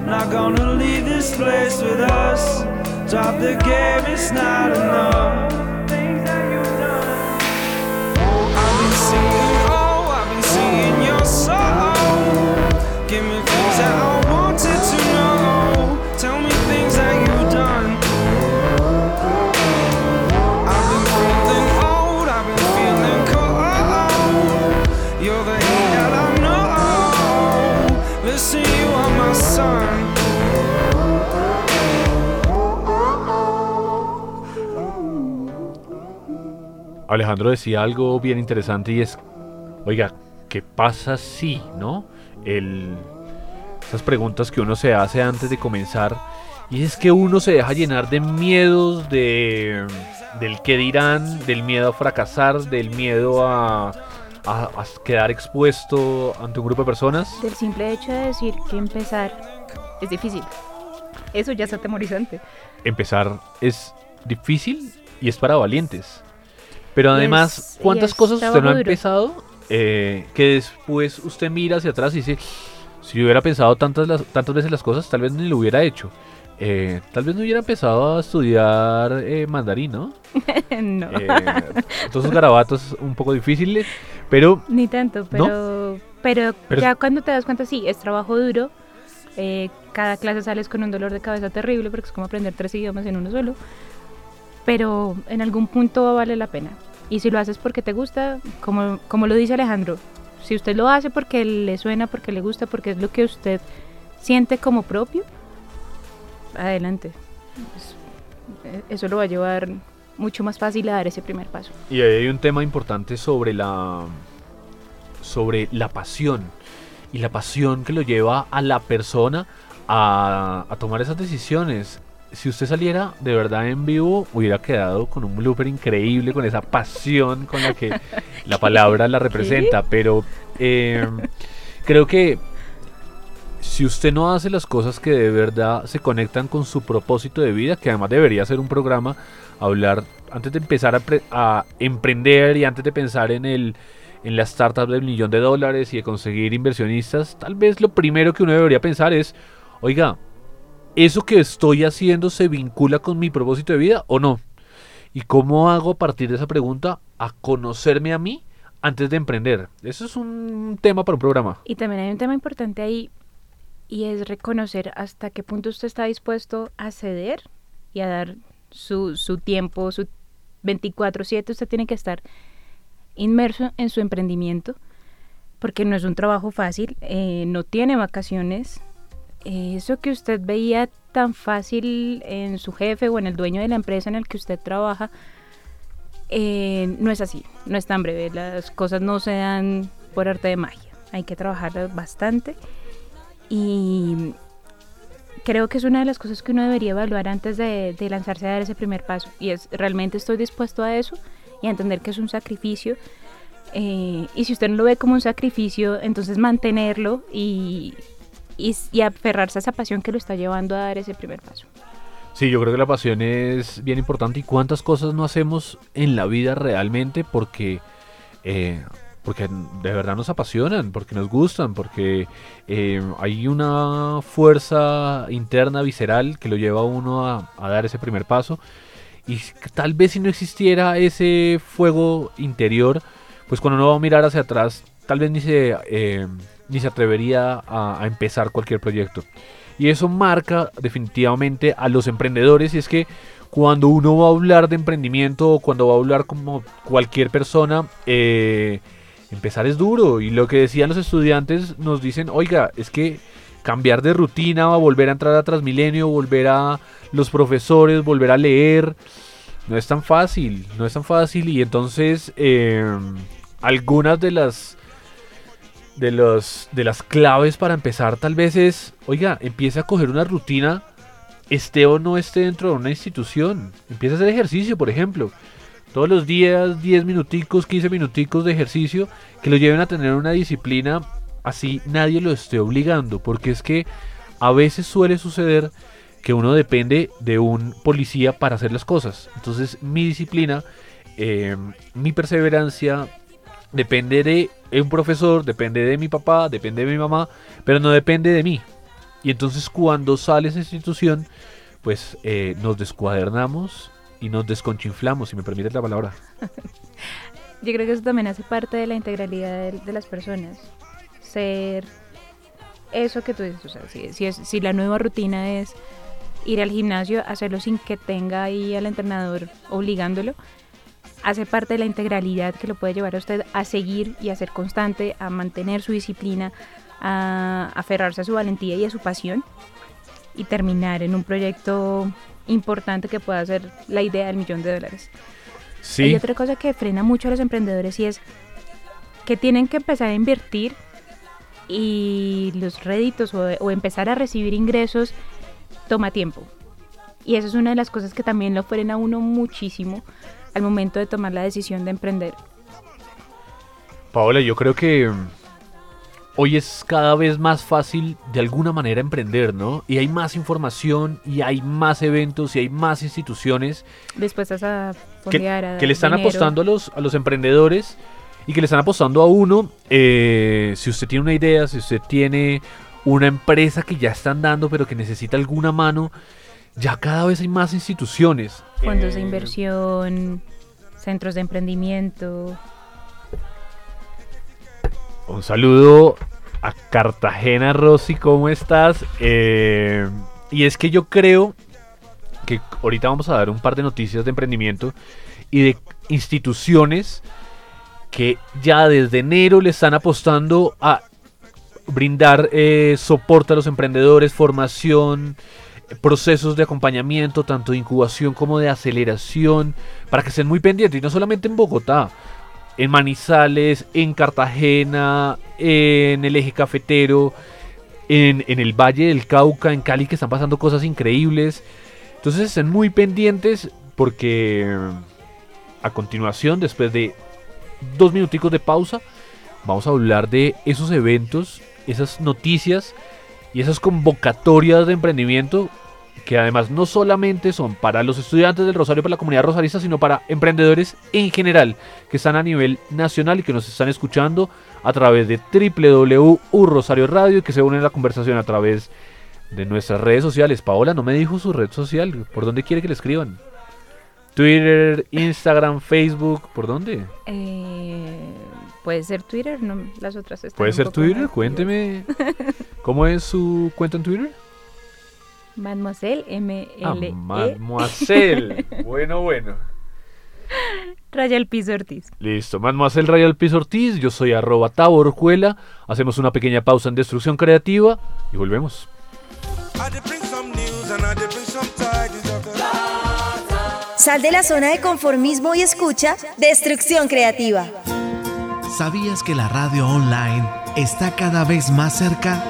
Not gonna leave this place with us. Stop the game, it's not enough. Alejandro decía algo bien interesante y es, oiga, ¿qué pasa si, no? El, esas preguntas que uno se hace antes de comenzar y es que uno se deja llenar de miedos, de del qué dirán, del miedo a fracasar, del miedo a, a- a quedar expuesto ante un grupo de personas. Del simple hecho de decir que empezar es difícil. Eso ya es atemorizante. Empezar es difícil y es para valientes. Pero además, ¿cuántas cosas usted no ha duro. empezado eh, que después usted mira hacia atrás y dice, si yo hubiera pensado tantas, las- tantas veces las cosas, tal vez ni lo hubiera hecho? eh, tal vez no hubiera empezado a estudiar eh, mandarín, ¿no? no. Eh, todos esos garabatos un poco difíciles, pero... Ni tanto, pero, pero, Pero- ya cuando te das cuenta, sí, es trabajo duro. eh, cada clase sales con un dolor de cabeza terrible porque es como aprender tres idiomas en uno solo. Pero en algún punto vale la pena. Y si lo haces porque te gusta, como, como lo dice Alejandro, si usted lo hace porque le suena, porque le gusta, porque es lo que usted siente como propio, adelante. Eh, eso lo va a llevar mucho más fácil a dar ese primer paso. Y ahí hay un tema importante sobre la sobre la pasión y la pasión que lo lleva a la persona a tomar esas decisiones. Si usted saliera de verdad en vivo, hubiera quedado con un blooper increíble, con esa pasión con la que la palabra la representa. Pero eh, creo que si usted no hace las cosas que de verdad se conectan con su propósito de vida, que además debería ser un programa, hablar antes de empezar a, pre- a emprender y antes de pensar en el en la startup del millón de dólares y de conseguir inversionistas, tal vez lo primero que uno debería pensar es, oiga, ¿eso que estoy haciendo se vincula con mi propósito de vida o no? ¿Y cómo hago a partir de esa pregunta a conocerme a mí antes de emprender? Eso es un tema para un programa. Y también hay un tema importante ahí y es reconocer hasta qué punto usted está dispuesto a ceder y a dar su, su tiempo, su 24/7, usted tiene que estar inmerso en su emprendimiento porque no es un trabajo fácil, eh, no tiene vacaciones. Eso que usted veía tan fácil en su jefe o en el dueño de la empresa en el que usted trabaja, eh, no es así, no es tan breve. Las cosas no se dan por arte de magia. Hay que trabajar bastante. Y creo que es una de las cosas que uno debería evaluar antes de, de lanzarse a dar ese primer paso. Y es, ¿realmente estoy dispuesto a eso? Y a entender que es un sacrificio. Eh, y si usted no lo ve como un sacrificio, entonces mantenerlo y, y, y aferrarse a esa pasión que lo está llevando a dar ese primer paso. Sí, yo creo que la pasión es bien importante y cuántas cosas no hacemos en la vida realmente porque, eh, porque de verdad nos apasionan, porque nos gustan, porque eh, hay una fuerza interna, visceral, que lo lleva a uno a, a dar ese primer paso. Y tal vez si no existiera ese fuego interior, pues cuando uno va a mirar hacia atrás, tal vez ni se, eh, ni se atrevería a, a empezar cualquier proyecto. Y eso marca definitivamente a los emprendedores y es que cuando uno va a hablar de emprendimiento o cuando va a hablar como cualquier persona, eh, empezar es duro. Y lo que decían los estudiantes nos dicen, oiga, es que cambiar de rutina, volver a entrar a Transmilenio, volver a los profesores, volver a leer, no es tan fácil, no es tan fácil. Y entonces eh, algunas de las de los de las claves para empezar tal vez es, oiga, empiece a coger una rutina, esté o no esté dentro de una institución. Empieza a hacer ejercicio, por ejemplo. Todos los días, 10 minuticos, 15 minuticos de ejercicio que lo lleven a tener una disciplina así nadie lo esté obligando, porque es que a veces suele suceder que uno depende de un policía para hacer las cosas. Entonces mi disciplina, eh, mi perseverancia, depende de un profesor, depende de mi papá, depende de mi mamá, pero no depende de mí. Y entonces cuando sale esa institución, pues eh, nos descuadernamos y nos desconchinflamos, si me permites la palabra. Yo creo que eso también hace parte de la integralidad de, las personas. Ser eso que tú dices, o sea, si, si, es, si la nueva rutina es ir al gimnasio, hacerlo sin que tenga ahí al entrenador obligándolo, hace parte de la integralidad que lo puede llevar a usted a seguir y a ser constante, a mantener su disciplina, a aferrarse a su valentía y a su pasión y terminar en un proyecto importante que pueda ser la idea del millón de dólares. Sí. Hay otra cosa que frena mucho a los emprendedores y es que tienen que empezar a invertir y los réditos o, o empezar a recibir ingresos toma tiempo. Y eso es una de las cosas que también lo frena a uno muchísimo al momento de tomar la decisión de emprender. Paola, yo creo que mm, hoy es cada vez más fácil de alguna manera emprender, ¿no? Y hay más información y hay más eventos y hay más instituciones Dispuestas a que, a que le están dinero. apostando a los, a los emprendedores y que le están apostando a uno. eh, si usted tiene una idea, si usted tiene una empresa que ya está andando pero que necesita alguna mano, ya cada vez hay más instituciones. Fondos de Eh, inversión, centros de emprendimiento. Un saludo a Cartagena, Rosy, ¿cómo estás? Eh, y es que yo creo que ahorita vamos a dar un par de noticias de emprendimiento y de instituciones que ya desde enero le están apostando a brindar eh, soporte a los emprendedores, formación, eh, procesos de acompañamiento, tanto de incubación como de aceleración, para que estén muy pendientes, y no solamente en Bogotá, en Manizales, en Cartagena, en el eje cafetero, en, en el Valle del Cauca, en Cali, que están pasando cosas increíbles. Entonces estén muy pendientes porque a continuación, después de dos minuticos de pausa, vamos a hablar de esos eventos, esas noticias y esas convocatorias de emprendimiento que además no solamente son para los estudiantes del Rosario, para la comunidad rosarista, sino para emprendedores en general que están a nivel nacional y que nos están escuchando a través de www.rosario radio y que se unen a la conversación a través de nuestras redes sociales. Paola no me dijo su red social, ¿por dónde quiere que le escriban? Twitter, Instagram, Facebook, ¿por dónde? Eh, puede ser Twitter, no, las otras están ¿Puede ser Twitter? Cuénteme. ¿Cómo es su cuenta en Twitter? Mademoiselle M Ah, L E Mademoiselle. bueno, bueno. Raya el piso Ortiz. Listo, Mademoiselle Rayal Piz Ortiz, yo soy arroba taborjuela. Hacemos una pequeña pausa en Destrucción Creativa y volvemos. Sal de la zona de conformismo y escucha Destrucción Creativa. ¿Sabías que la radio online está cada vez más cerca?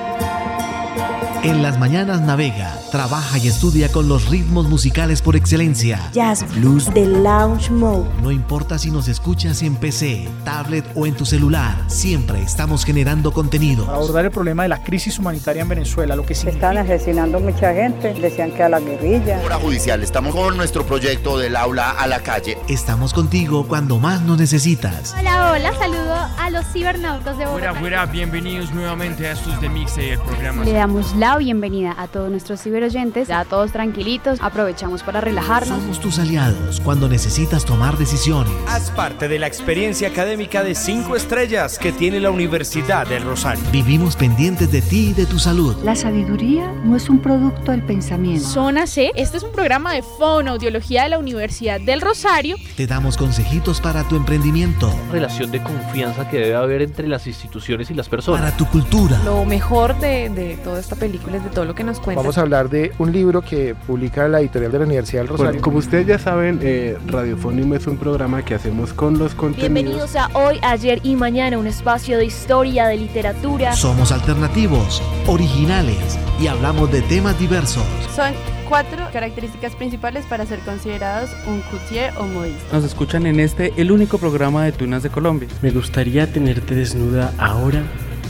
En las mañanas navega, trabaja y estudia con los ritmos musicales por excelencia. Jazz Blues de Lounge Mode. No importa si nos escuchas en PC, tablet o en tu celular, siempre estamos generando contenido. para abordar el problema de la crisis humanitaria en Venezuela, lo que Están asesinando mucha gente, decían que a la guerrilla. Hora judicial, estamos con nuestro proyecto del aula a la calle. Estamos contigo cuando más nos necesitas. Hola, hola, saludo a los cibernautas de Bogotá. Fuera, fuera, bienvenidos nuevamente a estos de Mixe, el programa. Le damos la bienvenida a todos nuestros ciberoyentes, ya todos tranquilitos, aprovechamos para relajarnos. Somos tus aliados cuando necesitas tomar decisiones. Haz parte de la experiencia académica de 5 estrellas que tiene la Universidad del Rosario. Vivimos pendientes de ti y de tu salud. La sabiduría no es un producto del pensamiento. Zona C, este es un programa de fonoaudiología de la Universidad del Rosario. Te damos consejitos para tu emprendimiento, Relación de confianza que debe haber entre las instituciones y las personas. para tu cultura. Lo mejor de, de toda esta película es de todo lo que nos cuenta. Vamos a hablar de un libro que publica la editorial de la Universidad del Rosario. Bueno, como ustedes ya saben, eh, Radiofónimo es un programa que hacemos con los contenidos. Bienvenidos a Hoy, Ayer y Mañana, un espacio de historia, de literatura. Somos alternativos, originales y hablamos de temas diversos. Son cuatro características principales para ser considerados un coutier o modista. Nos escuchan en este, el único programa de tunas de Colombia. Me gustaría tenerte desnuda ahora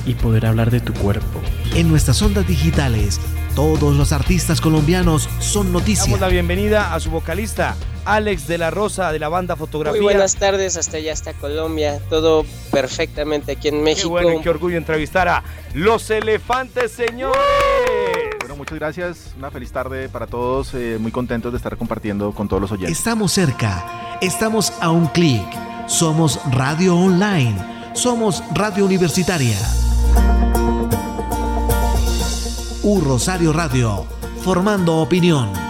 y poder hablar de tu cuerpo. En nuestras ondas digitales, todos los artistas colombianos son noticia. Damos la bienvenida a su vocalista, Alex de la Rosa, de la banda Fotografía. Muy buenas tardes, hasta allá hasta Colombia, todo perfectamente aquí en México. Qué bueno y qué orgullo entrevistar a Los Elefantes, señores. Muchas gracias. Una feliz tarde para todos. eh, muy contentos de estar compartiendo con todos los oyentes. Estamos cerca, estamos a un clic. Somos Radio Online, somos Radio Universitaria. U Rosario Radio, formando opinión.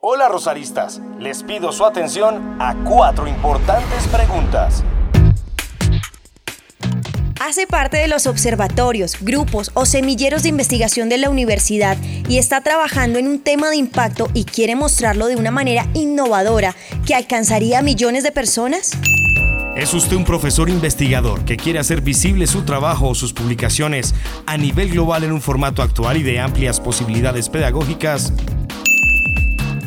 Hola Rosaristas, les pido su atención a cuatro importantes preguntas. Hace parte de los observatorios, grupos o semilleros de investigación de la universidad y está trabajando en un tema de impacto y quiere mostrarlo de una manera innovadora que alcanzaría a millones de personas? ¿Es usted un profesor investigador que quiere hacer visible su trabajo o sus publicaciones a nivel global en un formato actual y de amplias posibilidades pedagógicas?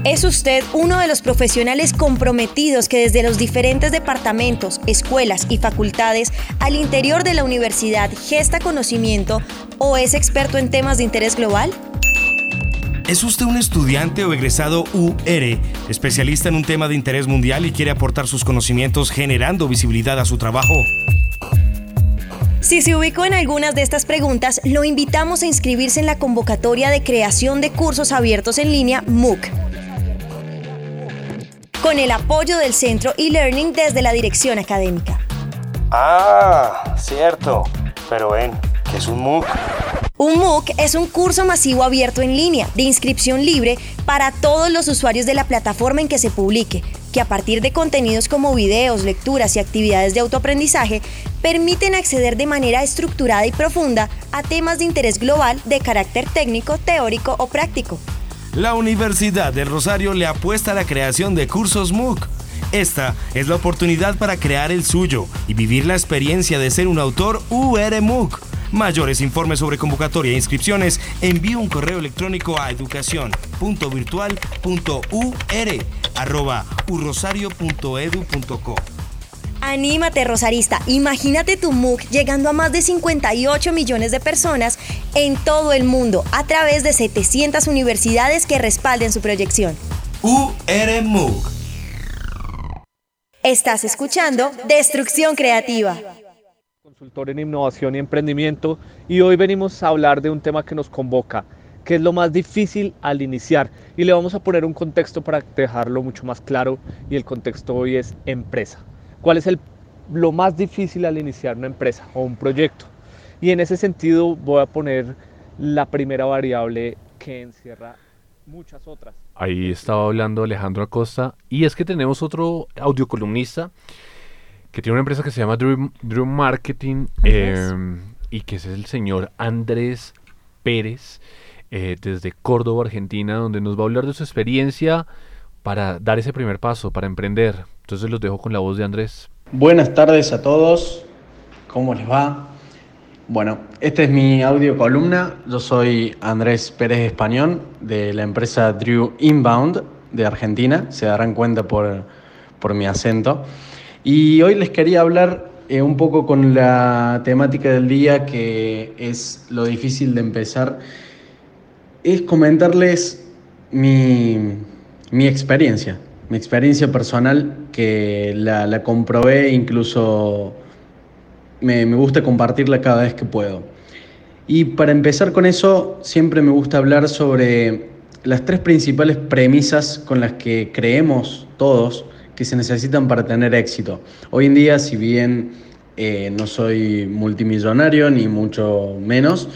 ¿Es usted uno de los profesionales comprometidos que desde los diferentes departamentos, escuelas y facultades al interior de la universidad gesta conocimiento o es experto en temas de interés global? ¿Es usted un estudiante o egresado UR, especialista en un tema de interés mundial y quiere aportar sus conocimientos generando visibilidad a su trabajo? Si se ubicó en algunas de estas preguntas, lo invitamos a inscribirse en la convocatoria de creación de cursos abiertos en línea MOOC con el apoyo del Centro e-Learning desde la dirección académica. Ah, cierto. Pero ven, ¿qué es un MOOC? Un MOOC es un curso masivo abierto en línea, de inscripción libre para todos los usuarios de la plataforma en que se publique, que a partir de contenidos como videos, lecturas y actividades de autoaprendizaje, permiten acceder de manera estructurada y profunda a temas de interés global de carácter técnico, teórico o práctico. La Universidad del Rosario le apuesta a la creación de cursos MOOC. Esta es la oportunidad para crear el suyo y vivir la experiencia de ser un autor UR MOOC. Mayores informes sobre convocatoria e inscripciones, envíe un correo electrónico a educación.virtual.ur@urrosario.edu.co. Anímate, Rosarista. Imagínate tu MOOC llegando a más de 58 millones de personas en todo el mundo a través de 700 universidades que respalden su proyección. UR MOOC. Estás escuchando Destrucción Creativa. Consultor en innovación y emprendimiento y hoy venimos a hablar de un tema que nos convoca, que es lo más difícil al iniciar y le vamos a poner un contexto para dejarlo mucho más claro y el contexto hoy es empresa. ¿Cuál es el, lo más difícil al iniciar una empresa o un proyecto? Y en ese sentido voy a poner la primera variable que encierra muchas otras. Ahí estaba hablando Alejandro Acosta y es que tenemos otro audiocolumnista que tiene una empresa que se llama Drew, Marketing em, y que es el señor Andrés Pérez eh, desde Córdoba, Argentina, donde nos va a hablar de su experiencia para dar ese primer paso, para emprender. Entonces los dejo con la voz de Andrés. Buenas tardes a todos, ¿cómo les va? Bueno, esta es mi audio columna. Yo soy Andrés Pérez Español de la empresa Drew Inbound de Argentina. Se darán cuenta por, por mi acento. Y hoy les quería hablar eh, un poco con la temática del día, que es lo difícil de empezar. Es comentarles mi, mi experiencia, mi experiencia personal que la, comprobé, incluso me, me, gusta compartirla cada vez que puedo. Y para empezar con eso, siempre me gusta hablar sobre las tres principales premisas con las que creemos todos que se necesitan para tener éxito. Hoy en día, si bien eh, no soy multimillonario, ni mucho menos,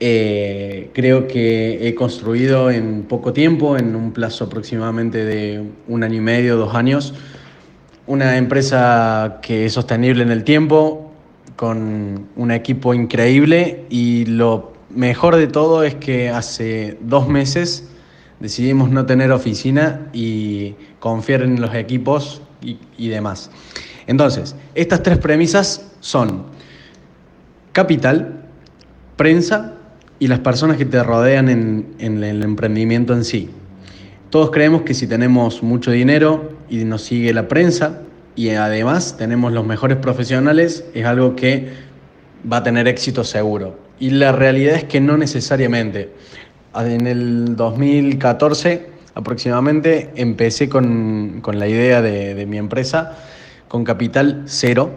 eh, creo que he construido en poco tiempo, en un plazo aproximadamente de un año y medio, dos años, una empresa que es sostenible en el tiempo, con un equipo increíble y lo mejor de todo es que hace dos meses decidimos no tener oficina y confiar en los equipos y, y demás. Entonces, estas tres premisas son capital, prensa y las personas que te rodean en, el emprendimiento en sí. Todos creemos que si tenemos mucho dinero y nos sigue la prensa y además tenemos los mejores profesionales, es algo que va a tener éxito seguro. Y la realidad es que no necesariamente. En el 2014 aproximadamente empecé con, con la idea de, de mi empresa con capital cero,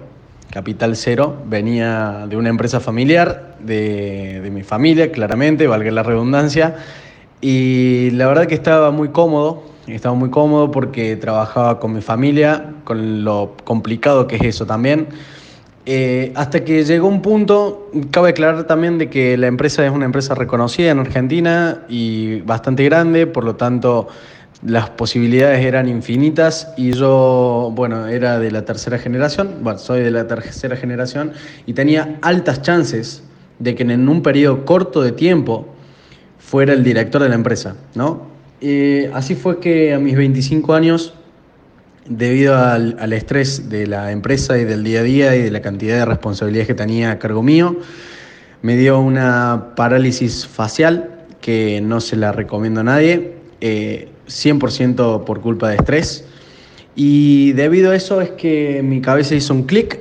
Capital Cero venía de una empresa familiar, de, mi familia, claramente, valga la redundancia, y la verdad que estaba muy cómodo, estaba muy cómodo porque trabajaba con mi familia, con lo complicado que es eso también. Eh, hasta que llegó un punto, cabe aclarar también de que la empresa es una empresa reconocida en Argentina y bastante grande, por lo tanto las posibilidades eran infinitas y yo, bueno, era de la tercera generación, soy de la tercera generación y tenía altas chances de que en un periodo corto de tiempo fuera el director de la empresa, ¿no? así fue que a mis 25 años debido al, estrés de la empresa y del día a día y de la cantidad de responsabilidades que tenía a cargo mío, me dio una parálisis facial que no se la recomiendo a nadie, 100% eh, por culpa de estrés. Y debido a eso es que mi cabeza hizo un clic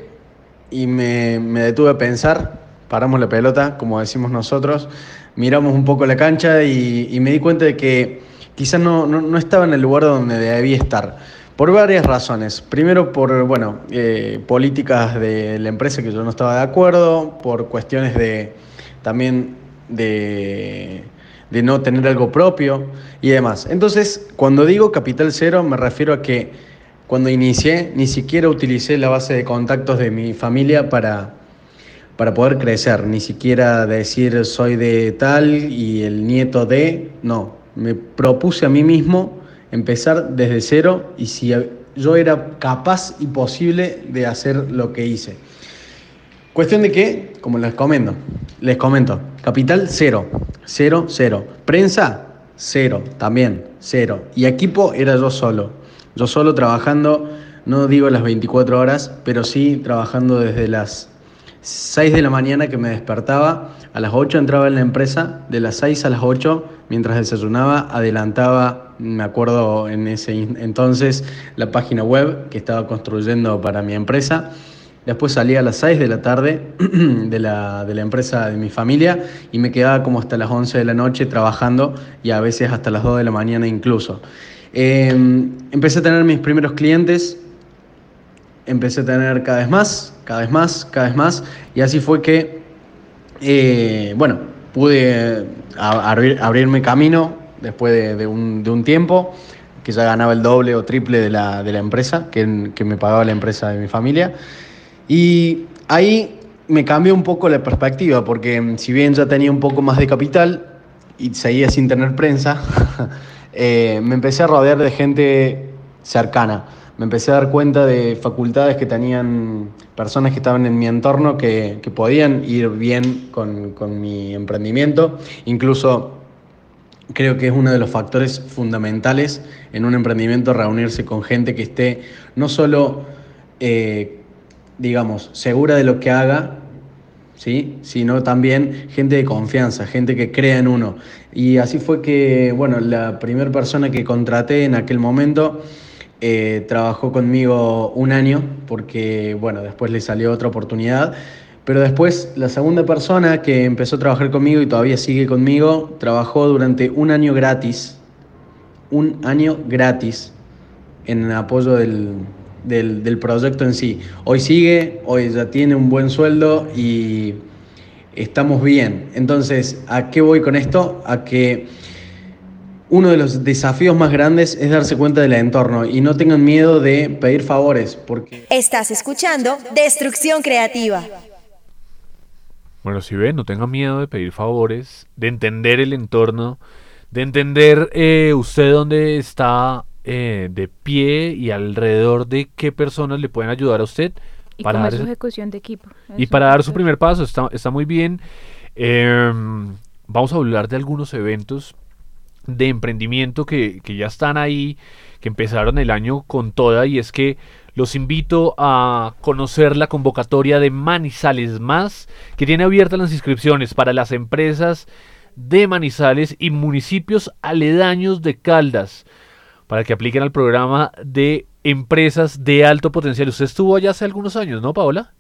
y me, detuve a pensar, paramos la pelota, como decimos nosotros, miramos un poco la cancha y, me di cuenta de que quizás no, no estaba en el lugar donde debía estar por varias razones. Primero por, bueno, eh, políticas de la empresa que yo no estaba de acuerdo, por cuestiones de también de, de no tener algo propio y demás. Entonces, cuando digo capital cero, me refiero a que cuando inicié ni siquiera utilicé la base de contactos de mi familia para, para poder crecer, ni siquiera decir soy de tal y el nieto de, no, me propuse a mí mismo empezar desde cero y si yo era capaz y posible de hacer lo que hice. Cuestión de que, como les comento, les comento, capital cero, cero, cero. Prensa, cero, también, cero. Y equipo era yo solo. Yo solo trabajando, no digo las 24 horas, pero sí trabajando desde las 6 de la mañana que me despertaba, a las 8 entraba en la empresa, de las 6 a las 8, mientras desayunaba, adelantaba, me acuerdo en ese entonces, la página web que estaba construyendo para mi empresa. Después salía a las 6 de la tarde de la, de la, empresa de mi familia y me quedaba como hasta las 11 de la noche trabajando y a veces hasta las 2 de la mañana incluso. Em, empecé a tener mis primeros clientes, empecé a tener cada vez más, cada vez más, cada vez más, y así fue que, eh, bueno, pude abrirme camino después de, un, tiempo, que ya ganaba el doble o triple de la, empresa, que, me pagaba la empresa de mi familia, y ahí me cambió un poco la perspectiva, porque si bien ya tenía un poco más de capital y seguía sin tener prensa, eh, me empecé a rodear de gente cercana me empecé a dar cuenta de facultades que tenían personas que estaban en mi entorno que, podían ir bien con, mi emprendimiento. Incluso creo que es uno de los factores fundamentales en un emprendimiento reunirse con gente que esté no solo, eh, digamos, segura de lo que haga, ¿sí? sino también gente de confianza, gente que crea en uno. Y así fue que, bueno, la primera persona que contraté en aquel momento eh, trabajó conmigo un año porque, bueno, después le salió otra oportunidad. Pero después la segunda persona que empezó a trabajar conmigo y todavía sigue conmigo, trabajó durante un año gratis, un año gratis en apoyo del, del, proyecto en sí. Hoy sigue, hoy ya tiene un buen sueldo y estamos bien. Entonces, ¿a qué voy con esto? A que uno de los desafíos más grandes es darse cuenta del entorno y no tengan miedo de pedir favores porque... Estás escuchando Destrucción Creativa. Bueno, si ven, no tengan miedo de pedir favores, de entender el entorno, de entender eh, usted dónde está eh, de pie y alrededor de qué personas le pueden ayudar a usted. Y para dar su ejecución de equipo. Y para dar su primer paso, está, está muy bien. Em, vamos a hablar de algunos eventos de emprendimiento que, ya están ahí, que empezaron el año con toda y es que los invito a conocer la convocatoria de Manizales Más, que tiene abiertas las inscripciones para las empresas de Manizales y municipios aledaños de Caldas, para que apliquen al programa de empresas de alto potencial. Usted estuvo allá hace algunos años, ¿no, Paola?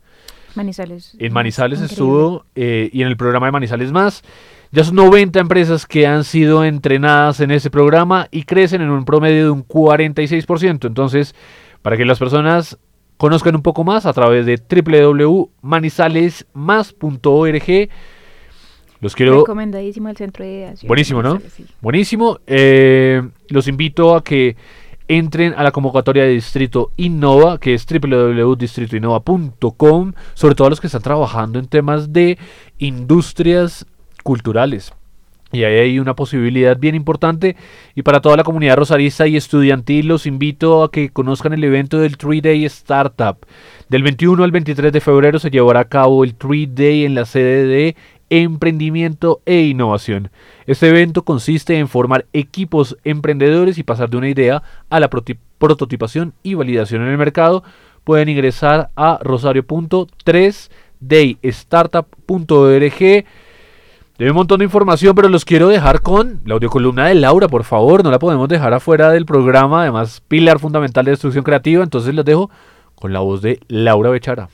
Manizales. En Manizales estuvo eh, y en el programa de Manizales Más. Ya son 90 empresas que han sido entrenadas en ese programa y crecen en un promedio de un 46%. Entonces, para que las personas conozcan un poco más a través de www.manizalesmas.org. Los quiero. Recomendadísimo el centro de ideación. Buenísimo, ¿no? Buenísimo. Eh, Los invito a que entren a la convocatoria de Distrito Innova, que es www.distritoinnova.com, sobre todo los que están trabajando en temas de industrias culturales. Y ahí hay una posibilidad bien importante. Y para toda la comunidad rosarista y estudiantil, los invito a que conozcan el evento del 3-Day Startup. Del 21 al 23 de febrero se llevará a cabo el 3-Day en la sede de Emprendimiento e Innovación. Este evento consiste en formar equipos emprendedores y pasar de una idea a la prototipación y validación en el mercado. Pueden ingresar a rosario.3daystartup.org hay un montón de información, pero los quiero dejar con la audiocolumna de Laura, por favor. No la podemos dejar afuera del programa. Además, pilar fundamental de destrucción creativa. Entonces los dejo con la voz de Laura Bechara.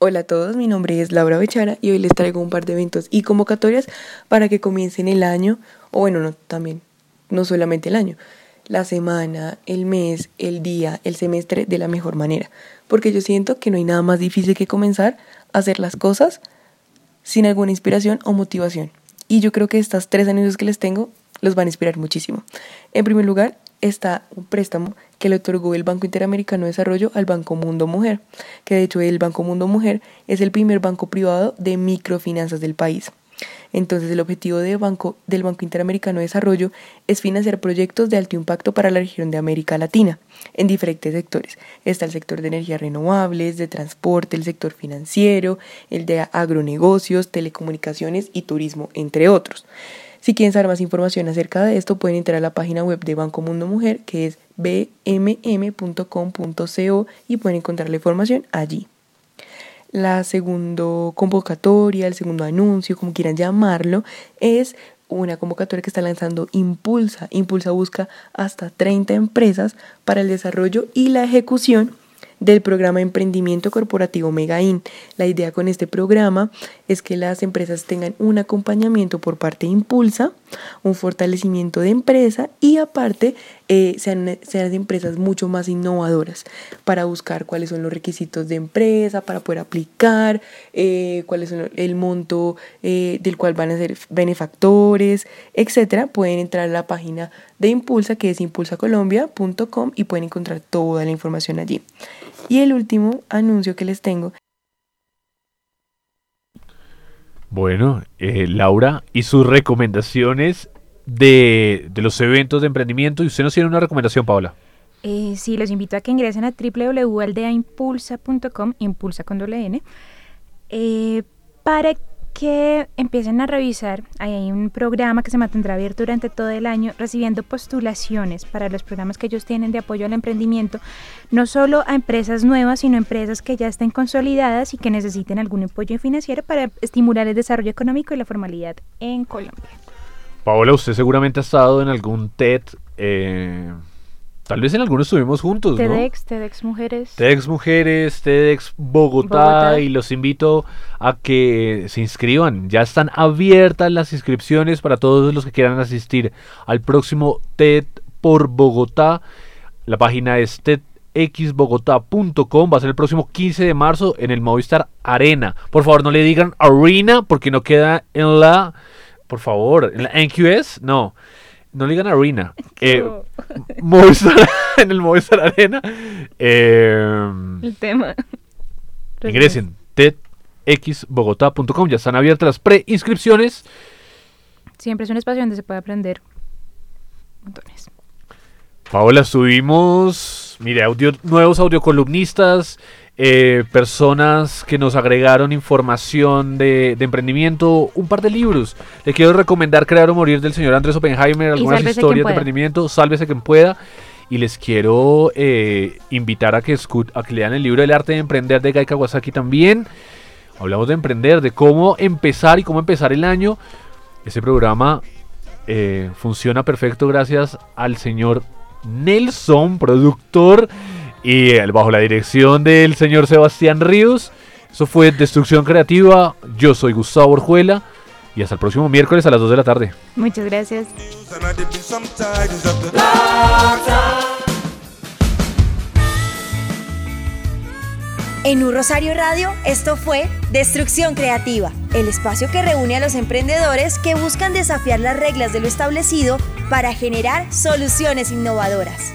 Hola a todos, mi nombre es Laura Bechara y hoy les traigo un par de eventos y convocatorias para que comiencen el año, o bueno, no también, no solamente el año, la semana, el mes, el día, el semestre de la mejor manera. Porque yo siento que no hay nada más difícil que comenzar a hacer las cosas sin alguna inspiración o motivación. Y yo creo que estas tres anuncios que les tengo los van a inspirar muchísimo. En primer lugar, está un préstamo que le otorgó el Banco Interamericano de Desarrollo al Banco Mundo Mujer, que de hecho el Banco Mundo Mujer es el primer banco privado de microfinanzas del país. Entonces el objetivo banco, del Banco Interamericano de Desarrollo es financiar proyectos de alto impacto para la región de América Latina en diferentes sectores. Está el sector de energías renovables, de transporte, el sector financiero, el de agronegocios, telecomunicaciones y turismo, entre otros. Si quieren saber más información acerca de esto, pueden entrar a la página web de Banco Mundo Mujer, que es bmm.com.co y pueden encontrar la información allí la segunda convocatoria, el segundo anuncio, como quieran llamarlo, es una convocatoria que está lanzando Impulsa. Impulsa busca hasta 30 empresas para el desarrollo y la ejecución del programa Emprendimiento Corporativo Megain. La idea con este programa es que las empresas tengan un acompañamiento por parte de Impulsa, un fortalecimiento de empresa y aparte eh, sean, sean empresas mucho más innovadoras para buscar cuáles son los requisitos de empresa, para poder aplicar, eh, cuál es el monto eh, del cual van a ser benefactores, etcétera. Pueden entrar a la página de Impulsa que es impulsacolombia.com y pueden encontrar toda la información allí. Y el último anuncio que les tengo bueno, eh, Laura, y sus recomendaciones de, los eventos de emprendimiento. ¿Y usted nos tiene una recomendación, Paola? Eh, sí, los invito a que ingresen a www.aldeaimpulsa.com, impulsa con doble N, eh, para que empiecen a revisar. hay un programa que se mantendrá abierto durante todo el año, recibiendo postulaciones para los programas que ellos tienen de apoyo al emprendimiento, no solo a empresas nuevas, sino a empresas que ya estén consolidadas y que necesiten algún apoyo financiero para estimular el desarrollo económico y la formalidad en Colombia. Paola, usted seguramente ha estado en algún TED. Eh Tal vez en algunos estuvimos juntos, TEDx, ¿no? TEDx Mujeres. TEDx Mujeres, TEDx Bogotá, y los invito a que se inscriban. Ya están abiertas las inscripciones para todos los que quieran asistir al próximo TED por Bogotá. La página es tedxbogotá.com. Va a ser el próximo 15 de marzo en el Movistar Arena. Por favor, no le digan Arena porque no queda en la... Por favor, en la NQS, no. No le digan Arena. Eh, en el Movistar Arena. Eh, el tema. Ingresen tedxbogotá.com. Ya están abiertas las preinscripciones. Siempre es un espacio donde se puede aprender montones. Paola, subimos, mire, audio, nuevos audiocolumnistas, eh, personas que nos agregaron información de, emprendimiento, un par de libros. Le quiero recomendar Crear o Morir del señor Andrés Oppenheimer, algunas historias de emprendimiento, Sálvese quien pueda. Y les quiero eh, invitar a que, a que lean el libro El arte de emprender de Gai Kawasaki también. Hablamos de emprender, de cómo empezar y cómo empezar el año. Ese programa eh, funciona perfecto gracias al señor Nelson, productor y bajo la dirección del señor Sebastián Ríos. Eso fue Destrucción Creativa. Yo soy Gustavo Orjuela. Y hasta el próximo miércoles a las 2 de la tarde. Muchas gracias. En Un Rosario Radio, esto fue Destrucción Creativa, el espacio que reúne a los emprendedores que buscan desafiar las reglas de lo establecido para generar soluciones innovadoras.